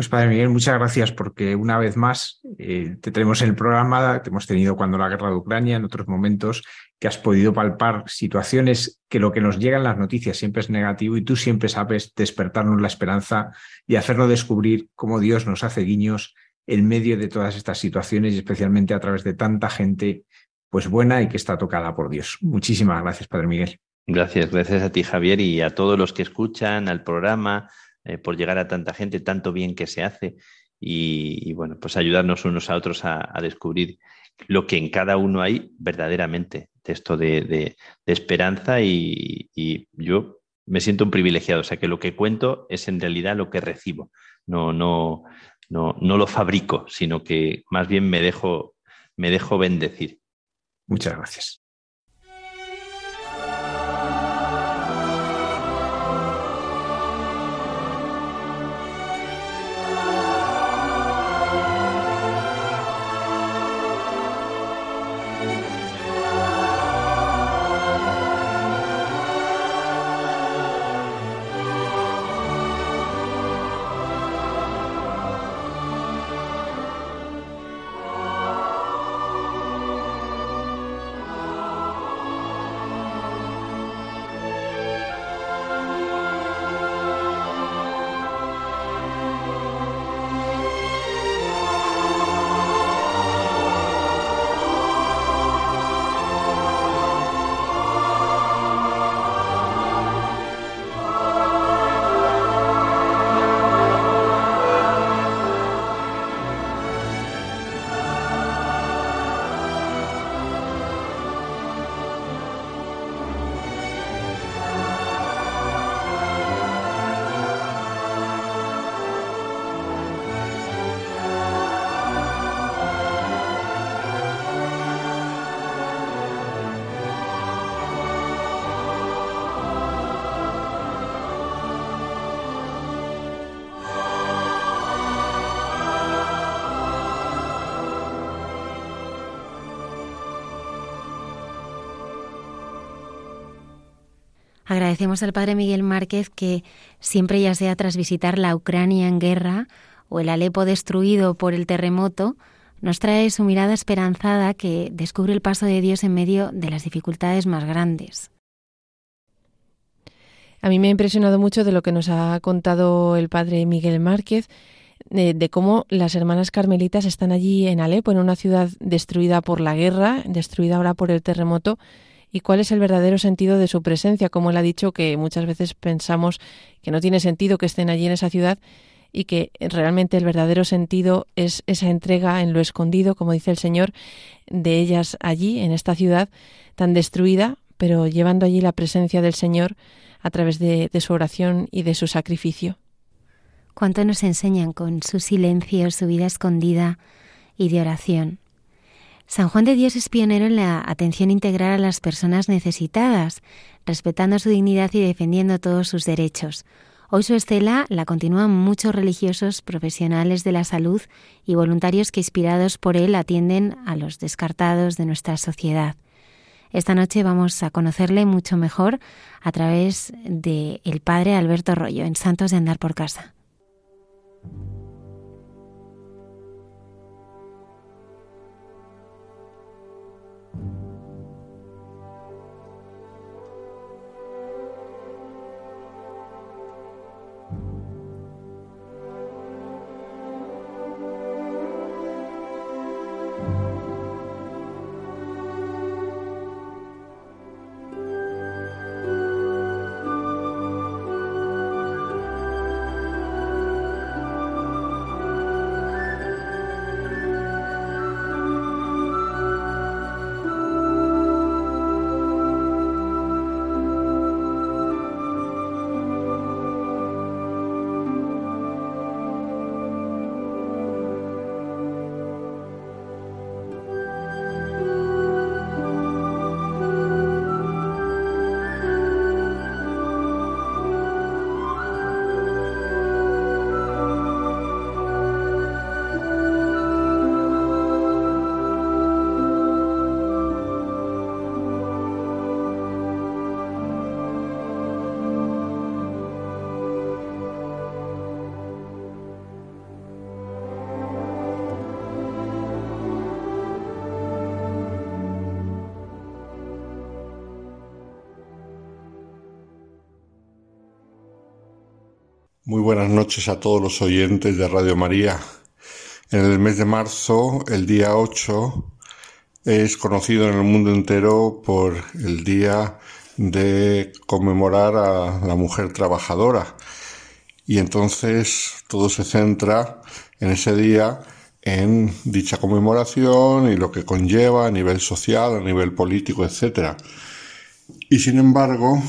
Pues Padre Miguel, muchas gracias porque una vez más eh, te tenemos en el programa, te hemos tenido cuando la guerra de Ucrania, en otros momentos, que has podido palpar situaciones que lo que nos llega en las noticias siempre es negativo y tú siempre sabes despertarnos la esperanza y hacerlo descubrir cómo Dios nos hace guiños en medio de todas estas situaciones y especialmente a través de tanta gente pues buena y que está tocada por Dios. Muchísimas gracias, Padre Miguel. Gracias, gracias a ti, Javier, y a todos los que escuchan al programa, eh, por llegar a tanta gente, tanto bien que se hace y, bueno, pues ayudarnos unos a otros a, descubrir lo que en cada uno hay verdaderamente de esto de, esperanza y, yo me siento un privilegiado, o sea que lo que cuento es en realidad lo que recibo, no, no, no, no lo fabrico, sino que más bien me dejo, me dejo bendecir. Muchas gracias. Agradecemos al Padre Miguel Márquez que siempre ya sea tras visitar la Ucrania en guerra o el Alepo destruido por el terremoto, nos trae su mirada esperanzada que descubre el paso de Dios en medio de las dificultades más grandes. A mí me ha impresionado mucho de lo que nos ha contado el Padre Miguel Márquez, de, de, cómo las hermanas carmelitas están allí en Alepo, en una ciudad destruida por la guerra, destruida ahora por el terremoto, y cuál es el verdadero sentido de su presencia, como él ha dicho que muchas veces pensamos que no tiene sentido que estén allí en esa ciudad y que realmente el verdadero sentido es esa entrega en lo escondido, como dice el Señor, de ellas allí, en esta ciudad tan destruida, pero llevando allí la presencia del Señor a través de, de su oración y de su sacrificio. Cuánto nos enseñan con su silencio, su vida escondida y de oración. San Juan de Dios es pionero en la atención integral a las personas necesitadas, respetando su dignidad y defendiendo todos sus derechos. Hoy su estela la continúan muchos religiosos, profesionales de la salud y voluntarios que inspirados por él atienden a los descartados de nuestra sociedad. Esta noche vamos a conocerle mucho mejor a través de el padre Alberto Rollo en Santos de Andar por Casa. Buenas noches a todos los oyentes de Radio María. En el mes de marzo, el día 8, es conocido en el mundo entero por el día de conmemorar a la mujer trabajadora. Y entonces todo se centra en ese día en dicha conmemoración y lo que conlleva a nivel social, a nivel político, etc. Y sin embargo,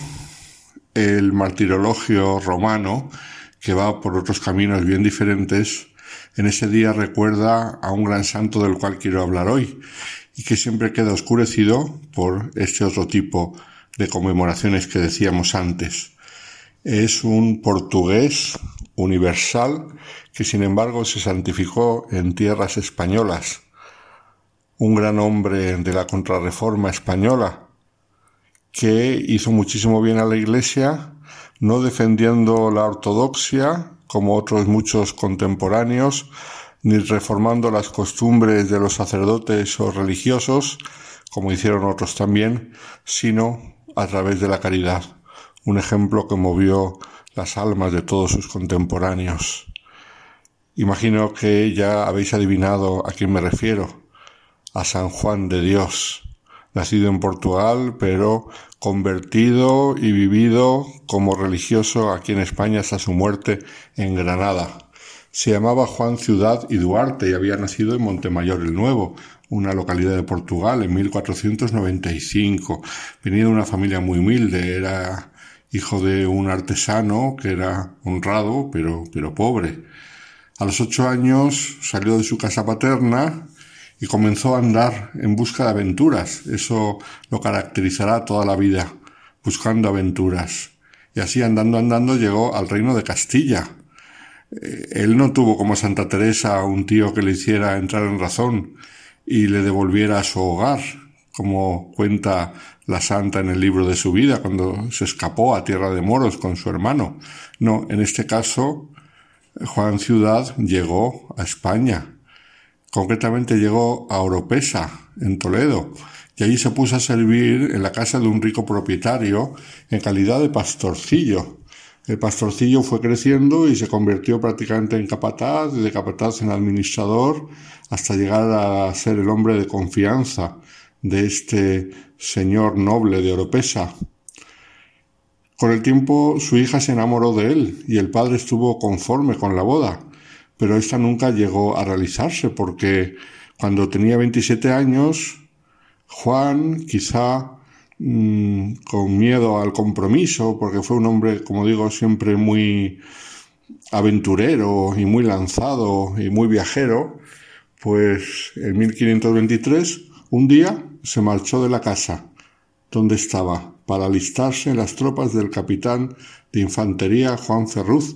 el martirologio romano que va por otros caminos bien diferentes, en ese día recuerda a un gran santo del cual quiero hablar hoy y que siempre queda oscurecido por este otro tipo de conmemoraciones que decíamos antes. Es un portugués universal que sin embargo se santificó en tierras españolas, un gran hombre de la contrarreforma española que hizo muchísimo bien a la Iglesia no defendiendo la ortodoxia, como otros muchos contemporáneos, ni reformando las costumbres de los sacerdotes o religiosos, como hicieron otros también, sino a través de la caridad, un ejemplo que movió las almas de todos sus contemporáneos. Imagino que ya habéis adivinado a quién me refiero, a San Juan de Dios, nacido en Portugal, pero convertido y vivido como religioso aquí en España hasta su muerte en Granada. Se llamaba Juan Ciudad y Duarte y había nacido en Montemayor el Nuevo, una localidad de Portugal, en 1495. Venía de una familia muy humilde, era hijo de un artesano que era honrado, pero, pero pobre. A los ocho años salió de su casa paterna y comenzó a andar en busca de aventuras. Eso lo caracterizará toda la vida, buscando aventuras. Y así andando, andando llegó al reino de Castilla. Eh, él no tuvo como Santa Teresa un tío que le hiciera entrar en razón y le devolviera a su hogar, como cuenta la santa en el libro de su vida, cuando se escapó a tierra de moros con su hermano. No, en este caso, Juan Ciudad llegó a España. Concretamente llegó a Oropesa, en Toledo, y allí se puso a servir en la casa de un rico propietario en calidad de pastorcillo. El pastorcillo fue creciendo y se convirtió prácticamente en capataz, de capataz en administrador, hasta llegar a ser el hombre de confianza de este señor noble de Oropesa. Con el tiempo su hija se enamoró de él y el padre estuvo conforme con la boda, pero esta nunca llegó a realizarse porque cuando tenía 27 años, Juan, quizá mm, con miedo al compromiso, porque fue un hombre, como digo, siempre muy aventurero y muy lanzado y muy viajero, pues en 1523, un día se marchó de la casa donde estaba para alistarse en las tropas del capitán de infantería Juan Ferruz,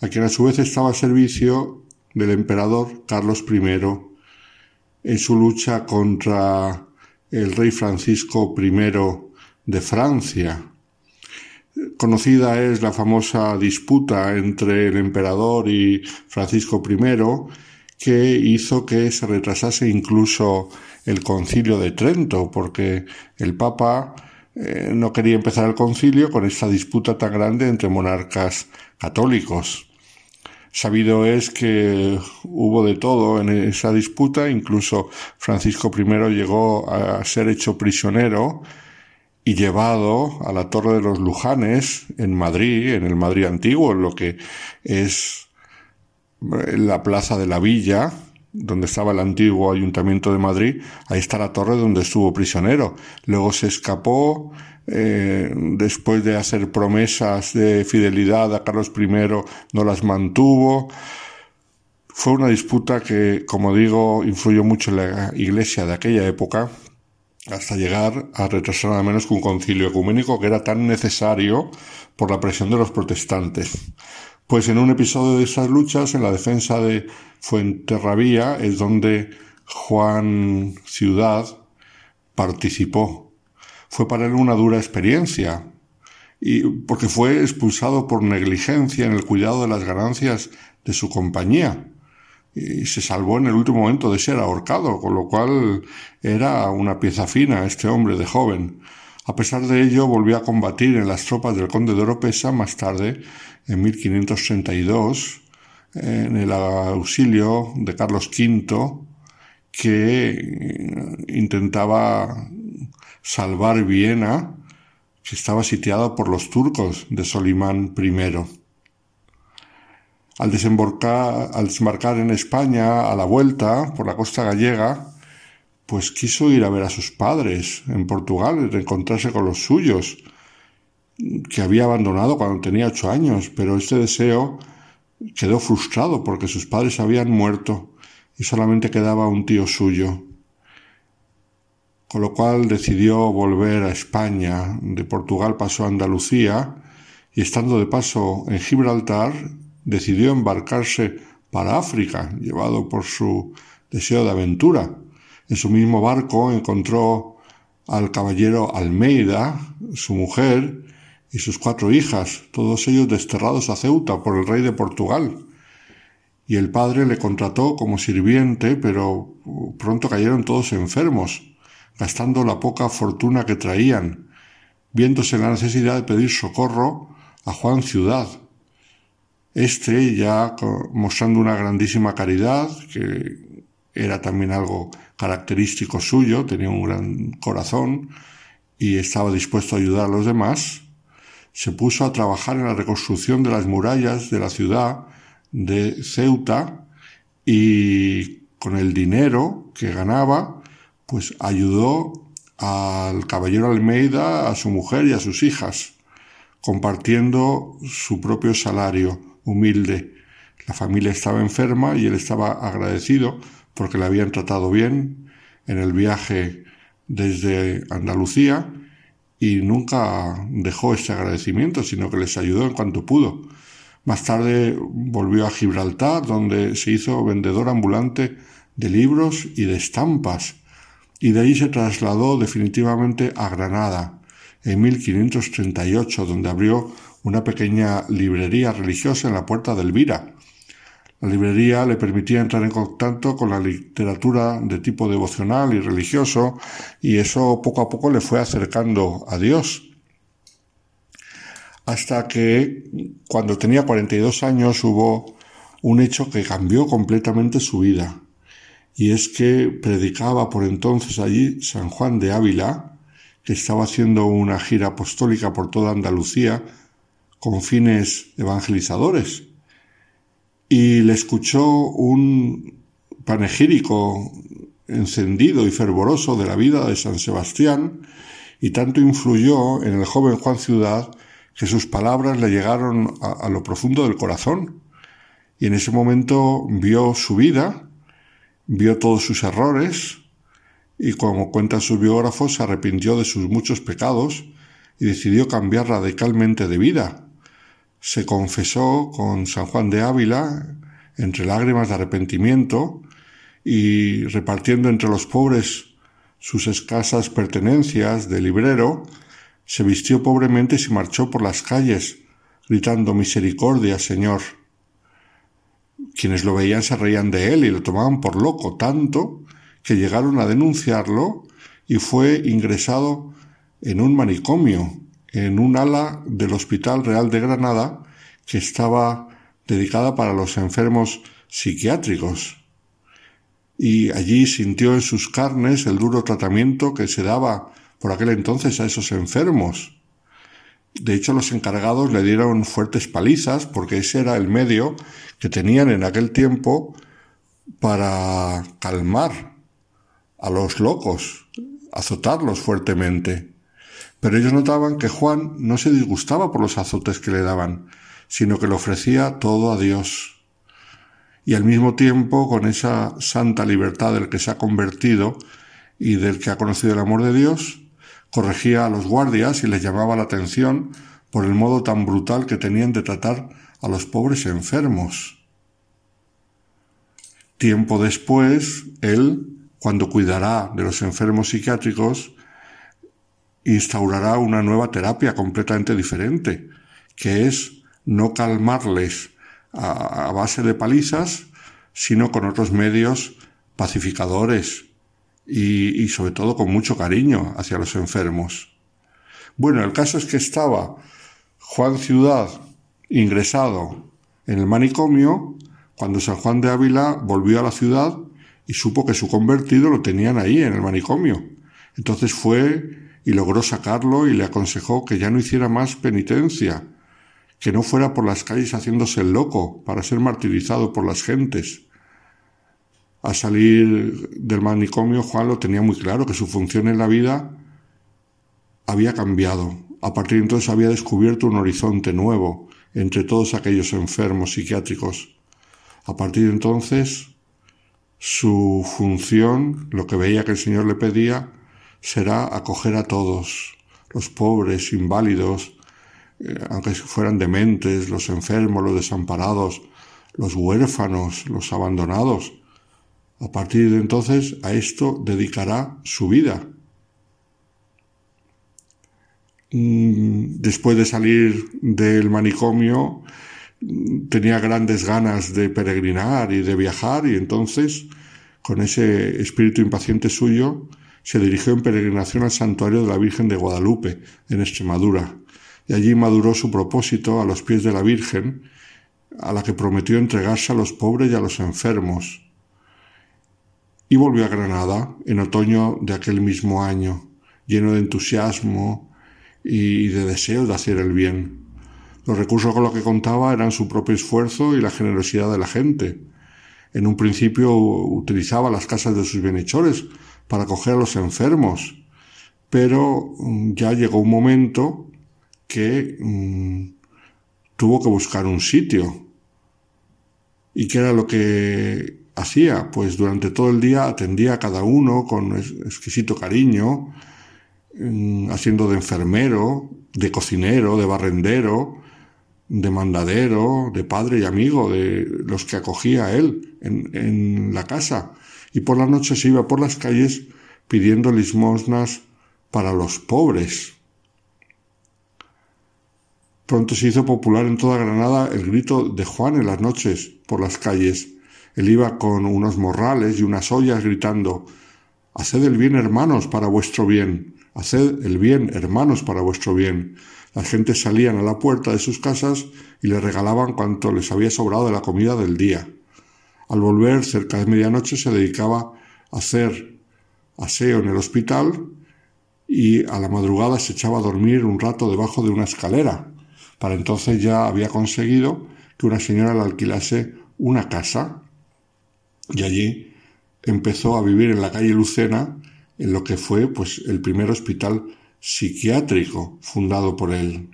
a quien a su vez estaba a servicio del emperador Carlos I en su lucha contra el rey Francisco I de Francia. Conocida es la famosa disputa entre el emperador y Francisco I, que hizo que se retrasase incluso el concilio de Trento, porque el Papa eh, no quería empezar el concilio con esta disputa tan grande entre monarcas católicos. Sabido es que hubo de todo en esa disputa, incluso Francisco I llegó a ser hecho prisionero y llevado a la Torre de los Lujanes en Madrid, en el Madrid antiguo, en lo que es la Plaza de la Villa, donde estaba el antiguo Ayuntamiento de Madrid, ahí está la torre donde estuvo prisionero. Luego se escapó, eh, después de hacer promesas de fidelidad a Carlos I, no las mantuvo. Fue una disputa que, como digo, influyó mucho en la iglesia de aquella época, hasta llegar a retrasar nada menos que un concilio ecuménico que era tan necesario por la presión de los protestantes. Pues en un episodio de esas luchas, en la defensa de Fuenterrabía, es donde Juan Ciudad participó. Fue para él una dura experiencia, y porque fue expulsado por negligencia en el cuidado de las ganancias de su compañía y se salvó en el último momento de ser ahorcado, con lo cual era una pieza fina este hombre de joven. A pesar de ello, volvió a combatir en las tropas del conde de Oropesa más tarde en 1532 en el auxilio de Carlos V que intentaba salvar Viena que estaba sitiada por los turcos de Solimán I. Al, desembarcar, en España a la vuelta por la costa gallega, pues quiso ir a ver a sus padres en Portugal y reencontrarse con los suyos, que había abandonado cuando tenía ocho años, pero este deseo quedó frustrado porque sus padres habían muerto y solamente quedaba un tío suyo. Con lo cual decidió volver a España. De Portugal pasó a Andalucía y estando de paso en Gibraltar decidió embarcarse para África, llevado por su deseo de aventura. En su mismo barco encontró al caballero Almeida, su mujer, y sus cuatro hijas, todos ellos desterrados a Ceuta por el rey de Portugal. Y el padre le contrató como sirviente, pero pronto cayeron todos enfermos, gastando la poca fortuna que traían, viéndose la necesidad de pedir socorro a Juan Ciudad. Este, ya mostrando una grandísima caridad, que era también algo característico suyo, tenía un gran corazón y estaba dispuesto a ayudar a los demás, se puso a trabajar en la reconstrucción de las murallas de la ciudad de Ceuta y con el dinero que ganaba, pues ayudó al caballero Almeida, a su mujer y a sus hijas, compartiendo su propio salario humilde. La familia estaba enferma y él estaba agradecido porque le habían tratado bien en el viaje desde Andalucía y nunca dejó ese agradecimiento, sino que les ayudó en cuanto pudo. Más tarde volvió a Gibraltar, donde se hizo vendedor ambulante de libros y de estampas, y de allí se trasladó definitivamente a Granada en 1538, donde abrió una pequeña librería religiosa en la puerta de Elvira. La librería le permitía entrar en contacto con la literatura de tipo devocional y religioso y eso poco a poco le fue acercando a Dios. Hasta que cuando tenía 42 años hubo un hecho que cambió completamente su vida y es que predicaba por entonces allí San Juan de Ávila, que estaba haciendo una gira apostólica por toda Andalucía con fines evangelizadores. Y le escuchó un panegírico encendido y fervoroso de la vida de San Sebastián, y tanto influyó en el joven Juan Ciudad que sus palabras le llegaron a, lo profundo del corazón. Y en ese momento vio su vida, vio todos sus errores, y como cuentan sus biógrafos, se arrepintió de sus muchos pecados y decidió cambiar radicalmente de vida. Se confesó con San Juan de Ávila entre lágrimas de arrepentimiento y repartiendo entre los pobres sus escasas pertenencias de librero, se vistió pobremente y se marchó por las calles, gritando Misericordia, Señor. Quienes lo veían se reían de él y lo tomaban por loco, tanto que llegaron a denunciarlo y fue ingresado en un manicomio, en un ala del Hospital Real de Granada que estaba dedicada para los enfermos psiquiátricos. Y allí sintió en sus carnes el duro tratamiento que se daba por aquel entonces a esos enfermos. De hecho, los encargados le dieron fuertes palizas porque ese era el medio que tenían en aquel tiempo para calmar a los locos, azotarlos fuertemente. Pero ellos notaban que Juan no se disgustaba por los azotes que le daban, sino que le ofrecía todo a Dios. Y al mismo tiempo, con esa santa libertad del que se ha convertido y del que ha conocido el amor de Dios, corregía a los guardias y les llamaba la atención por el modo tan brutal que tenían de tratar a los pobres enfermos. Tiempo después, él cuando cuidará de los enfermos psiquiátricos, instaurará una nueva terapia completamente diferente, que es no calmarles a, base de palizas, sino con otros medios pacificadores y, y sobre todo con mucho cariño hacia los enfermos. Bueno, el caso es que estaba Juan Ciudad ingresado en el manicomio cuando San Juan de Ávila volvió a la ciudad y supo que su convertido lo tenían ahí en el manicomio. Entonces fue y logró sacarlo y le aconsejó que ya no hiciera más penitencia, que no fuera por las calles haciéndose el loco para ser martirizado por las gentes. Al salir del manicomio, Juan lo tenía muy claro, que su función en la vida había cambiado. A partir de entonces había descubierto un horizonte nuevo entre todos aquellos enfermos psiquiátricos. A partir de entonces su función, lo que veía que el Señor le pedía, será acoger a todos, los pobres, inválidos, eh, aunque fueran dementes, los enfermos, los desamparados, los huérfanos, los abandonados. A partir de entonces a esto dedicará su vida. Mm, después de salir del manicomio, tenía grandes ganas de peregrinar y de viajar y entonces, con ese espíritu impaciente suyo, se dirigió en peregrinación al santuario de la Virgen de Guadalupe, en Extremadura, y allí maduró su propósito a los pies de la Virgen, a la que prometió entregarse a los pobres y a los enfermos. Y volvió a Granada en otoño de aquel mismo año, lleno de entusiasmo y de deseo de hacer el bien. Los recursos con los que contaba eran su propio esfuerzo y la generosidad de la gente. En un principio utilizaba las casas de sus bienhechores para acoger a los enfermos, pero mm, ya llegó un momento que mm, tuvo que buscar un sitio. ¿Y qué era lo que hacía? Pues durante todo el día atendía a cada uno con exquisito cariño, mm, haciendo de enfermero, de cocinero, de barrendero, de mandadero, de padre y amigo de los que acogía a él en, en la casa. Y por la noche se iba por las calles pidiendo limosnas para los pobres. Pronto se hizo popular en toda Granada el grito de Juan en las noches por las calles. Él iba con unos morrales y unas ollas gritando Haced el bien, hermanos, para vuestro bien. Haced el bien, hermanos, para vuestro bien. Las gentes salían a la puerta de sus casas y le regalaban cuanto les había sobrado de la comida del día. Al volver, cerca de medianoche, se dedicaba a hacer aseo en el hospital y a la madrugada se echaba a dormir un rato debajo de una escalera. Para entonces ya había conseguido que una señora le alquilase una casa y allí empezó a vivir en la calle Lucena en lo que fue pues el primer hospital psiquiátrico fundado por él.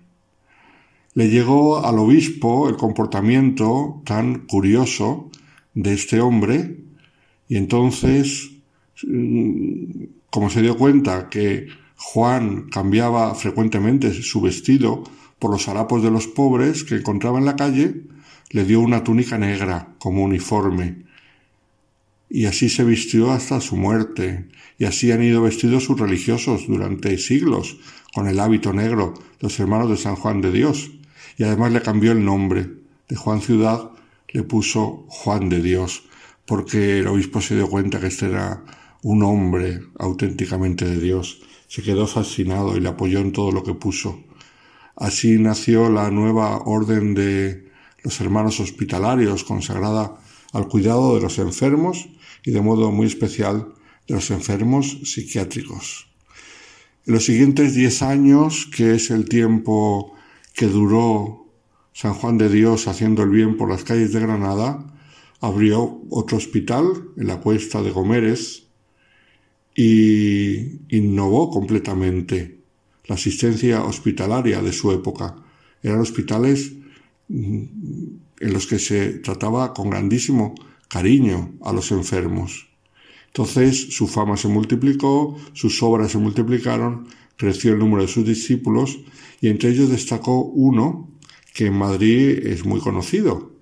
Le llegó al obispo el comportamiento tan curioso de este hombre y entonces mm, como se dio cuenta que Juan cambiaba frecuentemente su vestido por los harapos de los pobres que encontraba en la calle, le dio una túnica negra como uniforme. Y así se vistió hasta su muerte, y así han ido vestidos sus religiosos durante siglos, con el hábito negro, los hermanos de San Juan de Dios, y además le cambió el nombre. De Juan Ciudad le puso Juan de Dios, porque el obispo se dio cuenta que este era un hombre auténticamente de Dios. Se quedó fascinado y le apoyó en todo lo que puso. Así nació la nueva orden de los hermanos hospitalarios, consagrada al cuidado de los enfermos y de modo muy especial de los enfermos psiquiátricos. En los siguientes diez años, que es el tiempo que duró San Juan de Dios haciendo el bien por las calles de Granada, abrió otro hospital en la cuesta de Gomeres y innovó completamente la asistencia hospitalaria de su época. Eran hospitales mm, en los que se trataba con grandísimo cariño a los enfermos. Entonces su fama se multiplicó, sus obras se multiplicaron, creció el número de sus discípulos y entre ellos destacó uno que en Madrid es muy conocido,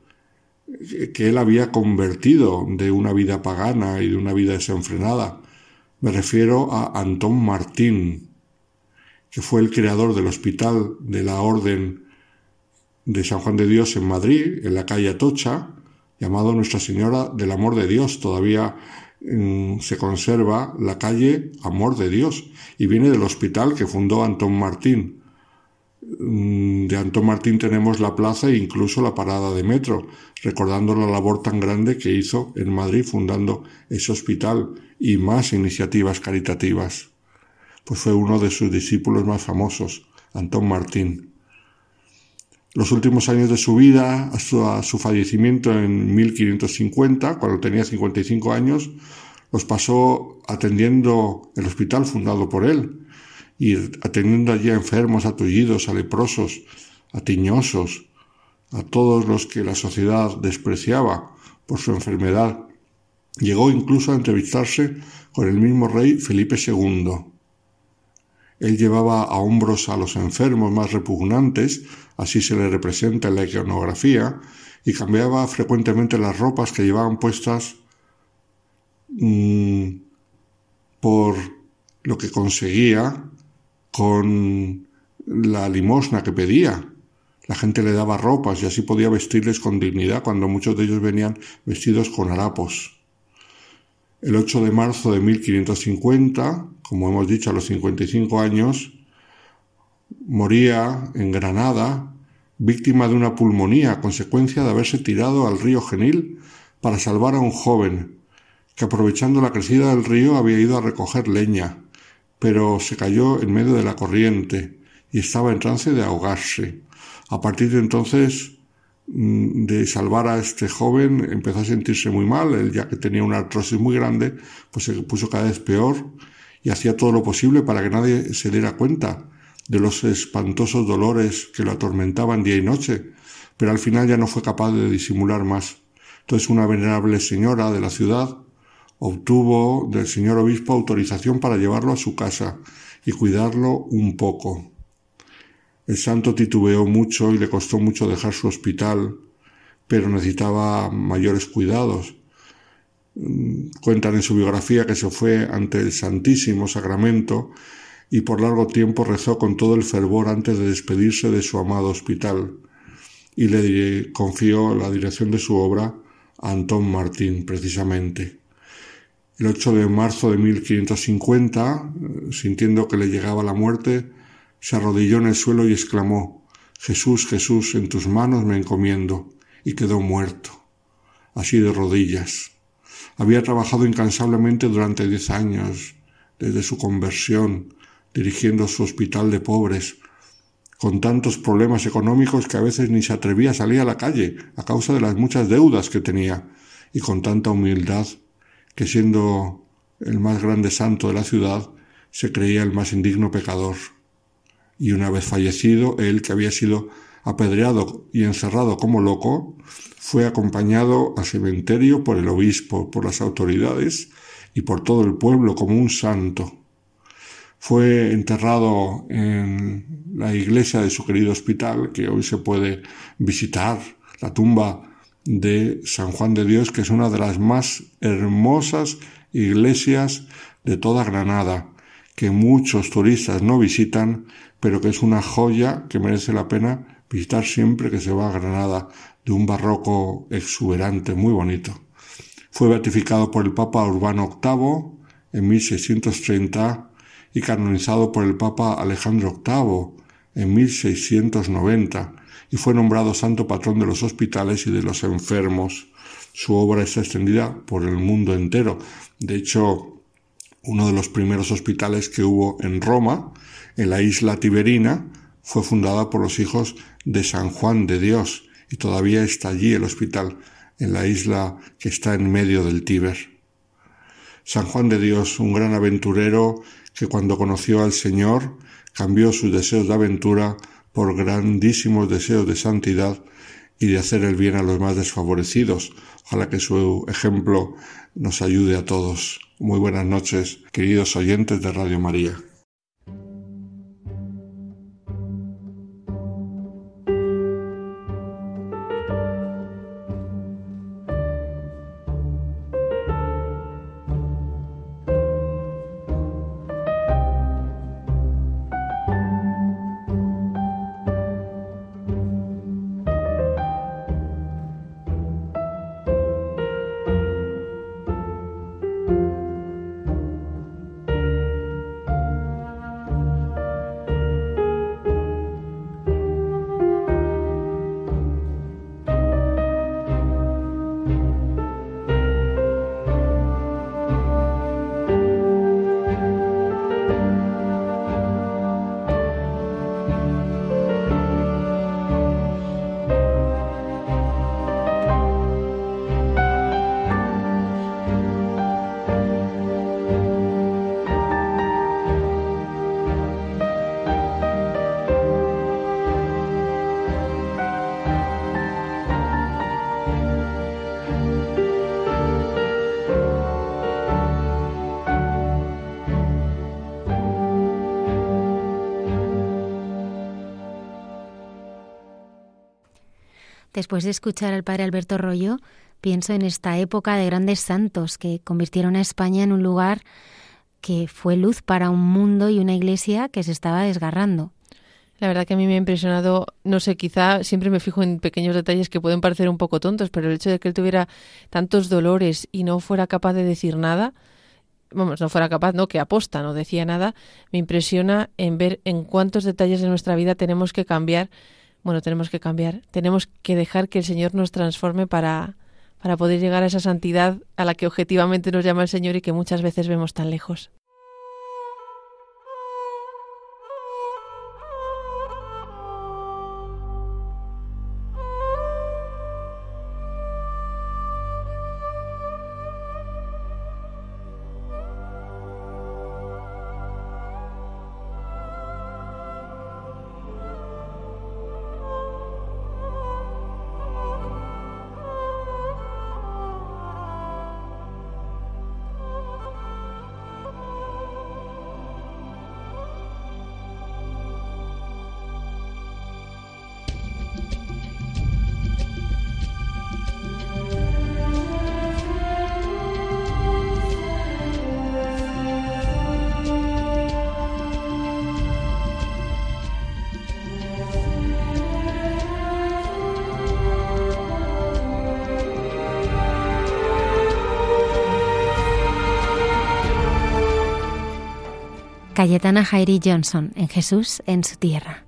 que él había convertido de una vida pagana y de una vida desenfrenada. Me refiero a Antón Martín, que fue el creador del Hospital de la Orden de San Juan de Dios en Madrid, en la calle Atocha, llamado Nuestra Señora del Amor de Dios. Todavía mm, se conserva la calle Amor de Dios y viene del hospital que fundó Antón Martín. Mm, de Antón Martín tenemos la plaza e incluso la parada de metro, recordando la labor tan grande que hizo en Madrid fundando ese hospital y más iniciativas caritativas pues fue uno de sus discípulos más famosos, Antón Martín. Los últimos años de su vida, hasta su fallecimiento en 1550, cuando tenía 55 años, los pasó atendiendo el hospital fundado por él y atendiendo allí a enfermos, a tullidos, a leprosos, a tiñosos, a todos los que la sociedad despreciaba por su enfermedad. Llegó incluso a entrevistarse con el mismo rey Felipe II. Él llevaba a hombros a los enfermos más repugnantes, así se le representa en la iconografía, y cambiaba frecuentemente las ropas que llevaban puestas mm, por lo que conseguía con la limosna que pedía. La gente le daba ropas y así podía vestirles con dignidad cuando muchos de ellos venían vestidos con harapos. El 8 de marzo de 1550, como hemos dicho a los 55 años, moría en Granada víctima de una pulmonía a consecuencia de haberse tirado al río Genil para salvar a un joven que aprovechando la crecida del río había ido a recoger leña, pero se cayó en medio de la corriente y estaba en trance de ahogarse. A partir de entonces Mm, de salvar a este joven empezó a sentirse muy mal, él ya que tenía una artrosis muy grande, pues se puso cada vez peor y hacía todo lo posible para que nadie se diera cuenta de los espantosos dolores que lo atormentaban día y noche, pero al final ya no fue capaz de disimular más. Entonces una venerable señora de la ciudad obtuvo del señor obispo autorización para llevarlo a su casa y cuidarlo un poco. El santo titubeó mucho y le costó mucho dejar su hospital, pero necesitaba mayores cuidados. Cuentan en su biografía que se fue ante el Santísimo Sacramento y por largo tiempo rezó con todo el fervor antes de despedirse de su amado hospital y le confió la dirección de su obra a Antón Martín precisamente. El 8 de marzo de 1550, sintiendo que le llegaba la muerte, se arrodilló en el suelo y exclamó Jesús, Jesús, en tus manos me encomiendo, y quedó muerto, así de rodillas. Había trabajado incansablemente durante diez años, desde su conversión, dirigiendo su hospital de pobres, con tantos problemas económicos que a veces ni se atrevía a salir a la calle a causa de las muchas deudas que tenía, y con tanta humildad que siendo el más grande santo de la ciudad, se creía el más indigno pecador. Y una vez fallecido, él, que había sido apedreado y encerrado como loco, fue acompañado al cementerio por el obispo, por las autoridades y por todo el pueblo como un santo. Fue enterrado en la iglesia de su querido hospital, que hoy se puede visitar, la tumba de San Juan de Dios, que es una de las más hermosas iglesias de toda Granada, que muchos turistas no visitan, pero que es una joya que merece la pena visitar siempre que se va a Granada, de un barroco exuberante, muy bonito. Fue beatificado por el Papa Urbano VIII en 1630 y canonizado por el Papa Alejandro VIII en 1690 y fue nombrado santo patrón de los hospitales y de los enfermos. Su obra está extendida por el mundo entero. De hecho, uno de los primeros hospitales que hubo en Roma, en la isla Tiberina, fue fundada por los hijos de San Juan de Dios y todavía está allí el hospital, en la isla que está en medio del Tíber. San Juan de Dios, un gran aventurero que cuando conoció al Señor cambió sus deseos de aventura por grandísimos deseos de santidad y de hacer el bien a los más desfavorecidos. Ojalá que su ejemplo nos ayude a todos. Muy buenas noches, queridos oyentes de Radio María. Después de escuchar al padre Alberto Rollo, pienso en esta época de grandes santos que convirtieron a España en un lugar que fue luz para un mundo y una iglesia que se estaba desgarrando. La verdad que a mí me ha impresionado, no sé, quizá siempre me fijo en pequeños detalles que pueden parecer un poco tontos, pero el hecho de que él tuviera tantos dolores y no fuera capaz de decir nada, vamos, no fuera capaz, no, que aposta, no decía nada, me impresiona en ver en cuántos detalles de nuestra vida tenemos que cambiar bueno, tenemos que cambiar, tenemos que dejar que el Señor nos transforme para, para poder llegar a esa santidad a la que objetivamente nos llama el Señor y que muchas veces vemos tan lejos. Cayetana Jairi Johnson en Jesús en su tierra.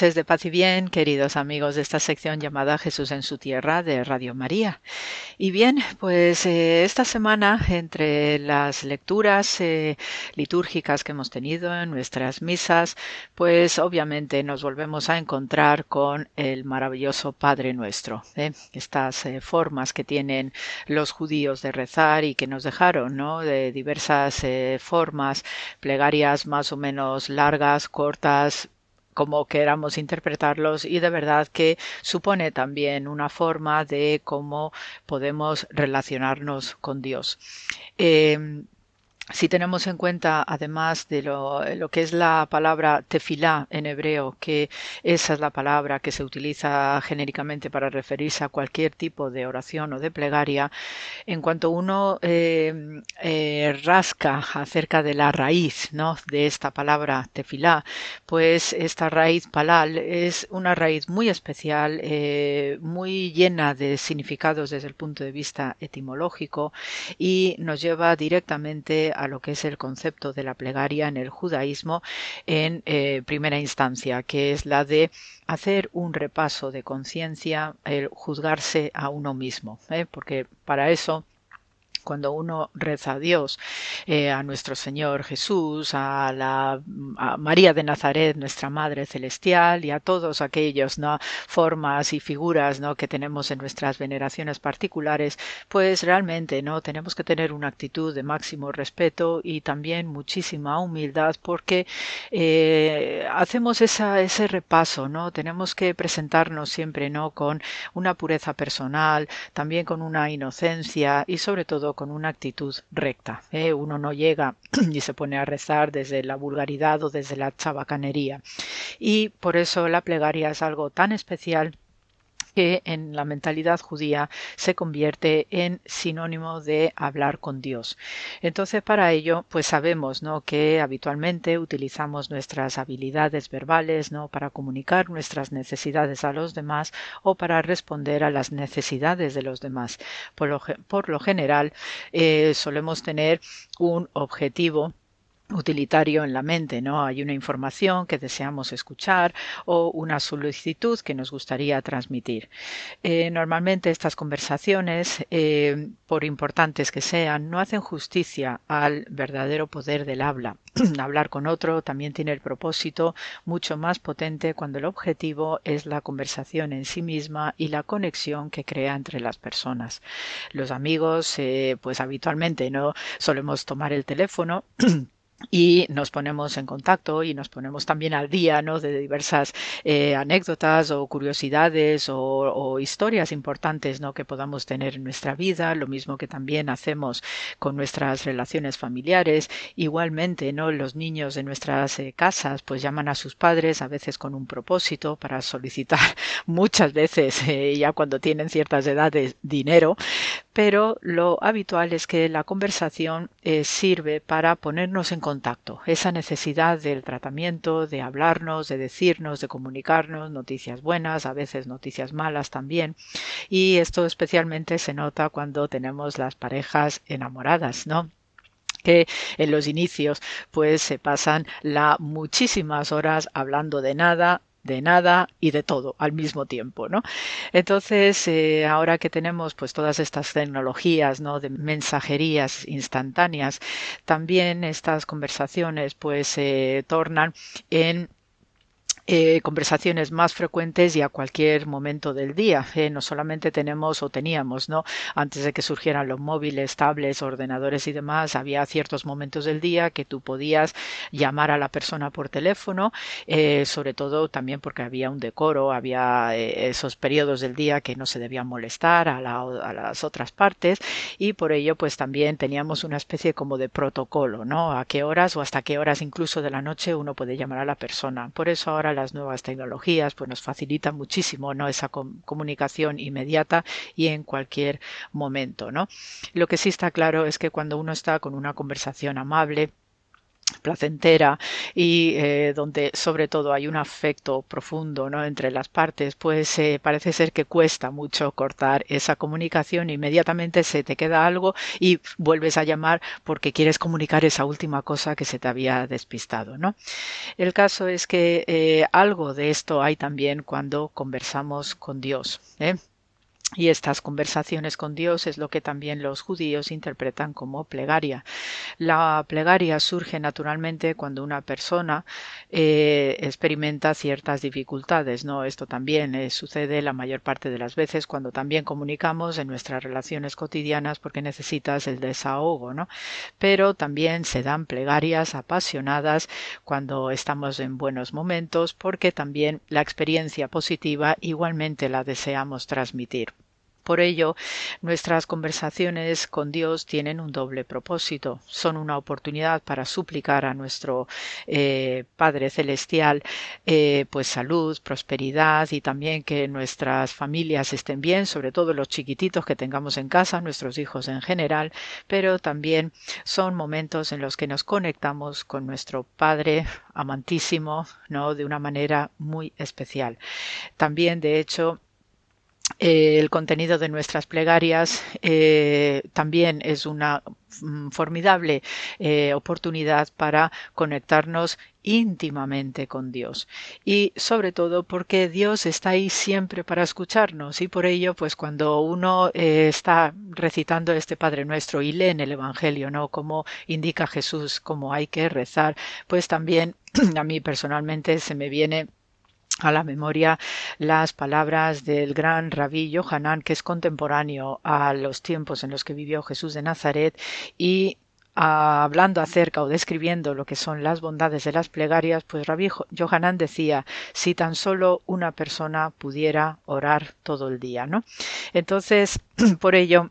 De paz y bien, queridos amigos de esta sección llamada Jesús en su tierra de Radio María. Y bien, pues eh, esta semana, entre las lecturas eh, litúrgicas que hemos tenido en nuestras misas, pues obviamente nos volvemos a encontrar con el maravilloso Padre Nuestro. ¿eh? Estas formas que tienen los judíos de rezar y que nos dejaron, ¿no? De diversas formas, plegarias más o menos largas, cortas, como queramos interpretarlos y de verdad que supone también una forma de cómo podemos relacionarnos con Dios. Eh, si tenemos en cuenta, además de lo, que es la palabra tefilá en hebreo, que esa es la palabra que se utiliza genéricamente para referirse a cualquier tipo de oración o de plegaria, en cuanto uno eh, eh, rasca acerca de la raíz ¿no? de esta palabra tefilá, pues esta raíz palal es una raíz muy especial, eh, muy llena de significados desde el punto de vista etimológico y nos lleva directamente a lo que es el concepto de la plegaria en el judaísmo en eh, primera instancia, que es la de hacer un repaso de conciencia, el juzgarse a uno mismo, ¿eh? porque para eso cuando uno reza a Dios, eh, a nuestro Señor Jesús, a la María de Nazaret, nuestra Madre Celestial, y a todos aquellos ¿no? formas y figuras ¿no? que tenemos en nuestras veneraciones particulares, pues realmente no tenemos que tener una actitud de máximo respeto y también muchísima humildad, porque eh, hacemos esa, ese repaso, no tenemos que presentarnos siempre no con una pureza personal, también con una inocencia y sobre todo con una actitud recta. ¿eh? Uno no llega (clears throat) y se pone a rezar desde la vulgaridad o desde la chabacanería. Y por eso la plegaria es algo tan especial que en la mentalidad judía se convierte en sinónimo de hablar con Dios. Entonces, para ello, pues sabemos, ¿no? que habitualmente utilizamos nuestras habilidades verbales, ¿no? para comunicar nuestras necesidades a los demás o para responder a las necesidades de los demás. Por lo, general, eh, solemos tener un objetivo utilitario en la mente, ¿no? Hay una información que deseamos escuchar o una solicitud que nos gustaría transmitir. Eh, normalmente estas conversaciones, eh, por importantes que sean, no hacen justicia al verdadero poder del habla. (clears throat) Hablar con otro también tiene el propósito mucho más potente cuando el objetivo es la conversación en sí misma y la conexión que crea entre las personas. Los amigos, eh, pues habitualmente no solemos tomar el teléfono (clears throat) y nos ponemos en contacto y nos ponemos también al día ¿no? de diversas eh, anécdotas o curiosidades o, historias importantes ¿no? que podamos tener en nuestra vida, lo mismo que también hacemos con nuestras relaciones familiares. Igualmente, ¿no? los niños de nuestras eh, casas pues llaman a sus padres a veces con un propósito para solicitar (laughs) muchas veces, eh, ya cuando tienen ciertas edades, dinero, pero lo habitual es que la conversación sirve para ponernos en contacto, esa necesidad del tratamiento, de hablarnos, de decirnos, de comunicarnos, noticias buenas, a veces noticias malas también. Y esto especialmente se nota cuando tenemos las parejas enamoradas, ¿no? que en los inicios pues se pasan la muchísimas horas hablando de nada, de nada y de todo al mismo tiempo, ¿no? Entonces, eh, ahora que tenemos pues todas estas tecnologías, ¿no? De mensajerías instantáneas, también estas conversaciones pues se tornan en eh, conversaciones más frecuentes y a cualquier momento del día. ¿eh? no solamente tenemos o teníamos, ¿no? Antes de que surgieran los móviles, tablets, ordenadores y demás, había ciertos momentos del día que tú podías llamar a la persona por teléfono, eh, sobre todo también porque había un decoro, había esos periodos del día que no se debían molestar a, a, las otras partes y por ello pues también teníamos una especie como de protocolo, ¿no? A qué horas o hasta qué horas incluso de la noche uno puede llamar a la persona. Por eso ahora las nuevas tecnologías pues nos facilitan muchísimo ¿no? esa comunicación inmediata y en cualquier momento. ¿no? Lo que sí está claro es que cuando uno está con una conversación amable, placentera y eh, donde sobre todo hay un afecto profundo ¿no? entre las partes, pues eh, parece ser que cuesta mucho cortar esa comunicación, inmediatamente se te queda algo y vuelves a llamar porque quieres comunicar esa última cosa que se te había despistado. ¿no? El caso es que eh, algo de esto hay también cuando conversamos con Dios. Y estas conversaciones con Dios es lo que también los judíos interpretan como plegaria. La plegaria surge naturalmente cuando una persona eh, experimenta ciertas dificultades. ¿no? Esto también eh, sucede la mayor parte de las veces cuando también comunicamos en nuestras relaciones cotidianas porque necesitas el desahogo. ¿no? Pero también se dan plegarias apasionadas cuando estamos en buenos momentos porque también la experiencia positiva igualmente la deseamos transmitir. Por ello, nuestras conversaciones con Dios tienen un doble propósito. Son una oportunidad para suplicar a nuestro eh, Padre Celestial eh, pues salud, prosperidad y también que nuestras familias estén bien, sobre todo los chiquititos que tengamos en casa, nuestros hijos en general, pero también son momentos en los que nos conectamos con nuestro Padre amantísimo, ¿no? de una manera muy especial. También, de hecho, eh, el contenido de nuestras plegarias eh, también es una mm, formidable eh, oportunidad para conectarnos íntimamente con Dios. Y sobre todo porque Dios está ahí siempre para escucharnos. Y por ello pues cuando uno está recitando este Padre Nuestro y lee en el Evangelio no como indica Jesús cómo hay que rezar pues también (clears throat) a mí personalmente se me viene a la memoria las palabras del gran rabí Yohanan, que es contemporáneo a los tiempos en los que vivió Jesús de Nazaret, y hablando acerca o describiendo lo que son las bondades de las plegarias, pues Rabí Yohanan decía, si tan solo una persona pudiera orar todo el día, ¿no? Entonces, (clears throat) por ello,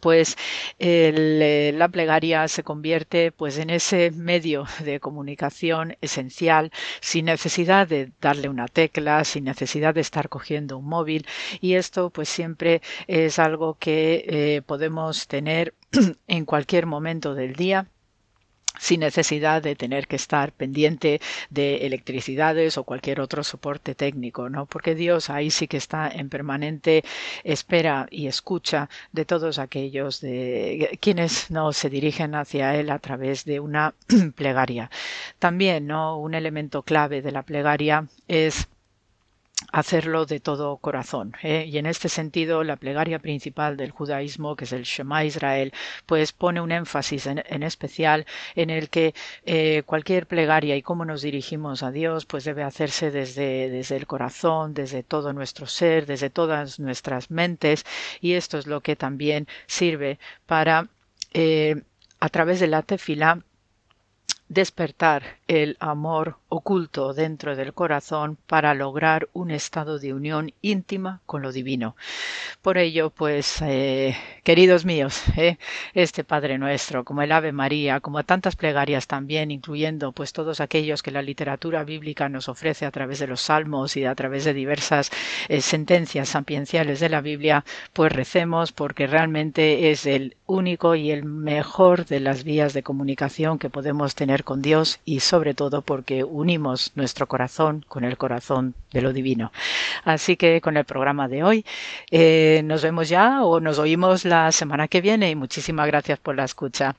pues eh, la plegaria se convierte pues en ese medio de comunicación esencial sin necesidad de darle una tecla, sin necesidad de estar cogiendo un móvil. Y esto pues siempre es algo que eh, podemos tener (clears throat) en cualquier momento del día sin necesidad de tener que estar pendiente de electricidades o cualquier otro soporte técnico, ¿no? Porque Dios ahí sí que está en permanente espera y escucha de todos aquellos de quienes no se dirigen hacia él a través de una (clears throat) plegaria. También, ¿no? Un elemento clave de la plegaria es hacerlo de todo corazón. ¿eh? Y en este sentido, la plegaria principal del judaísmo, que es el Shema Israel, pues pone un énfasis en, especial en el que eh, cualquier plegaria y cómo nos dirigimos a Dios, pues debe hacerse desde, desde el corazón, desde todo nuestro ser, desde todas nuestras mentes, y esto es lo que también sirve para, eh, a través de la tefila, despertar el amor oculto dentro del corazón para lograr un estado de unión íntima con lo divino. Por ello, pues, eh, queridos míos, eh, este Padre nuestro, como el Ave María, como tantas plegarias también, incluyendo pues todos aquellos que la literatura bíblica nos ofrece a través de los salmos y a través de diversas eh, sentencias sapienciales de la Biblia, pues recemos porque realmente es el único y el mejor de las vías de comunicación que podemos tener con Dios y sobre todo porque unimos nuestro corazón con el corazón de lo divino. Así que con el programa de hoy eh, nos vemos ya o nos oímos la semana que viene y muchísimas gracias por la escucha.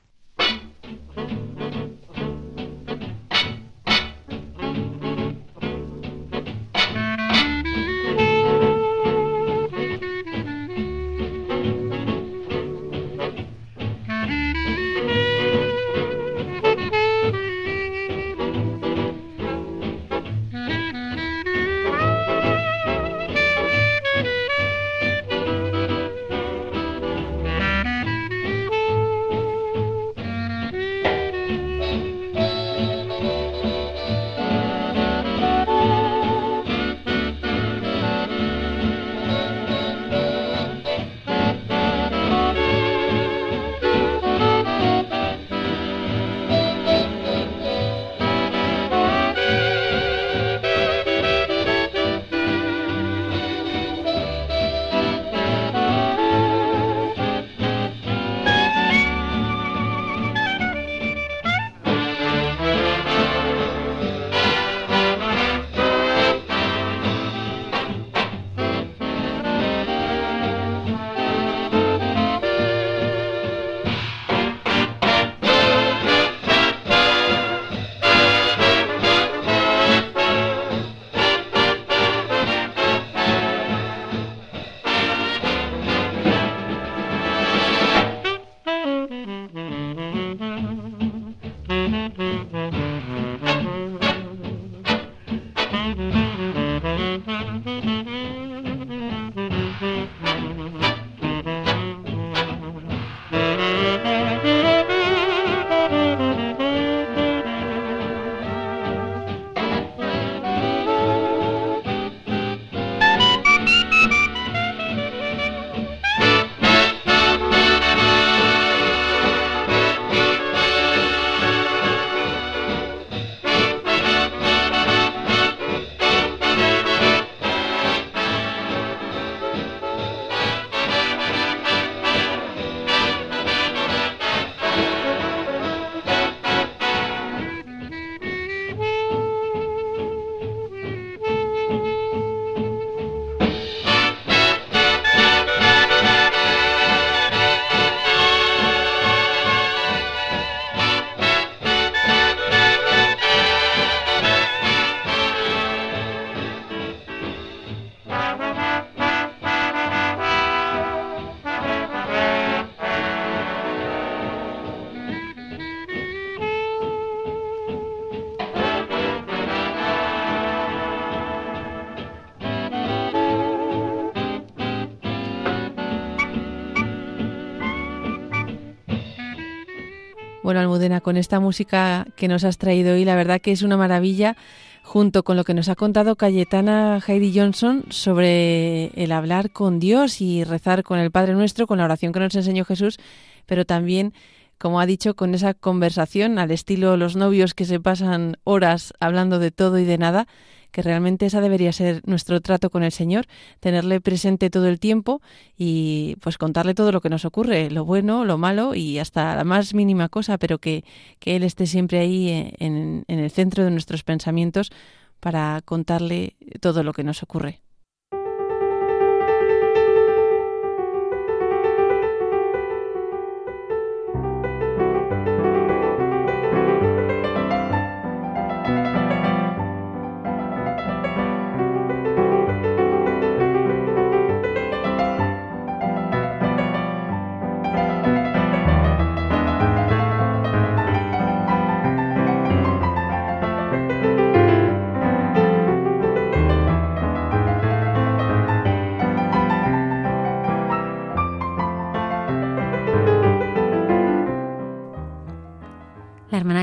Con esta música que nos has traído hoy, la verdad que es una maravilla, junto con lo que nos ha contado Cayetana Heidi Johnson sobre el hablar con Dios y rezar con el Padre Nuestro, con la oración que nos enseñó Jesús, pero también como ha dicho, con esa conversación al estilo los novios que se pasan horas hablando de todo y de nada, que realmente esa debería ser nuestro trato con el Señor, tenerle presente todo el tiempo y pues contarle todo lo que nos ocurre, lo bueno, lo malo y hasta la más mínima cosa, pero que, que Él esté siempre ahí en, en el centro de nuestros pensamientos para contarle todo lo que nos ocurre.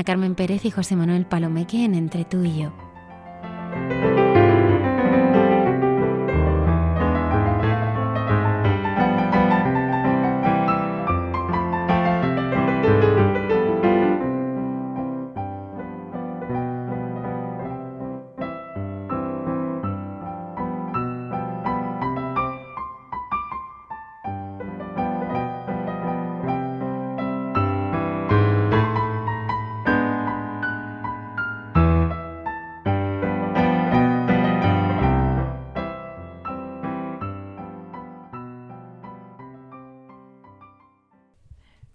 Carmen Pérez y José Manuel Palomeque en Entre tú y yo.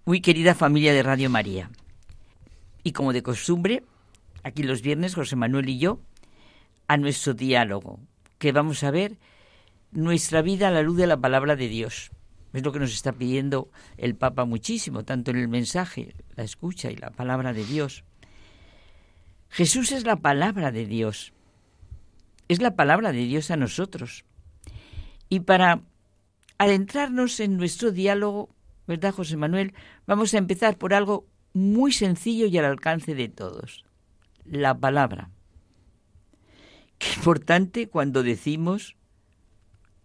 Muy querida familia de Radio María. Y como de costumbre, aquí los viernes José Manuel y yo, a nuestro diálogo, que vamos a ver nuestra vida a la luz de la palabra de Dios. Es lo que nos está pidiendo el Papa muchísimo, tanto en el mensaje, la escucha y la palabra de Dios. Jesús es la palabra de Dios. Es la palabra de Dios a nosotros. Y para adentrarnos en nuestro diálogo, ¿verdad, José Manuel? Vamos a empezar por algo muy sencillo y al alcance de todos. La palabra. Qué importante cuando decimos,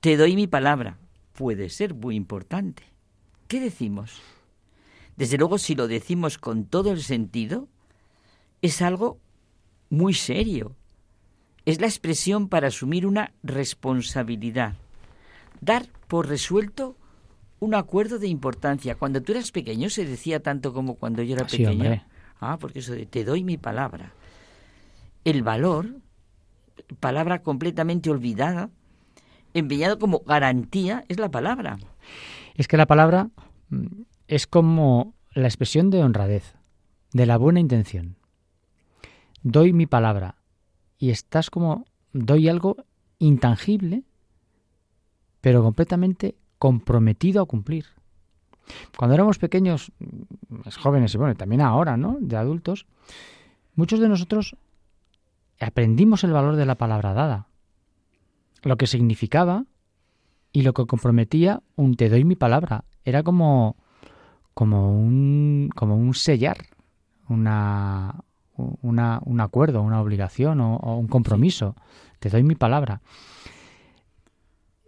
te doy mi palabra. Puede ser muy importante. ¿Qué decimos? Desde luego, si lo decimos con todo el sentido, es algo muy serio. Es la expresión para asumir una responsabilidad. Dar por resuelto un acuerdo de importancia. Cuando tú eras pequeño se decía tanto como cuando yo era pequeño. Ah, porque eso de te doy mi palabra. El valor, palabra completamente olvidada, empeñado como garantía, es la palabra. Es que la palabra mm, es como la expresión de honradez, de la buena intención. Doy mi palabra y estás como, doy algo intangible, pero completamente comprometido a cumplir. Cuando éramos pequeños, más jóvenes y bueno, también ahora, ¿no? De adultos, muchos de nosotros aprendimos el valor de la palabra dada, lo que significaba y lo que comprometía un te doy mi palabra. Era como, como, un, como un sellar, una, una, un acuerdo, una obligación o, o un compromiso. Te doy mi palabra.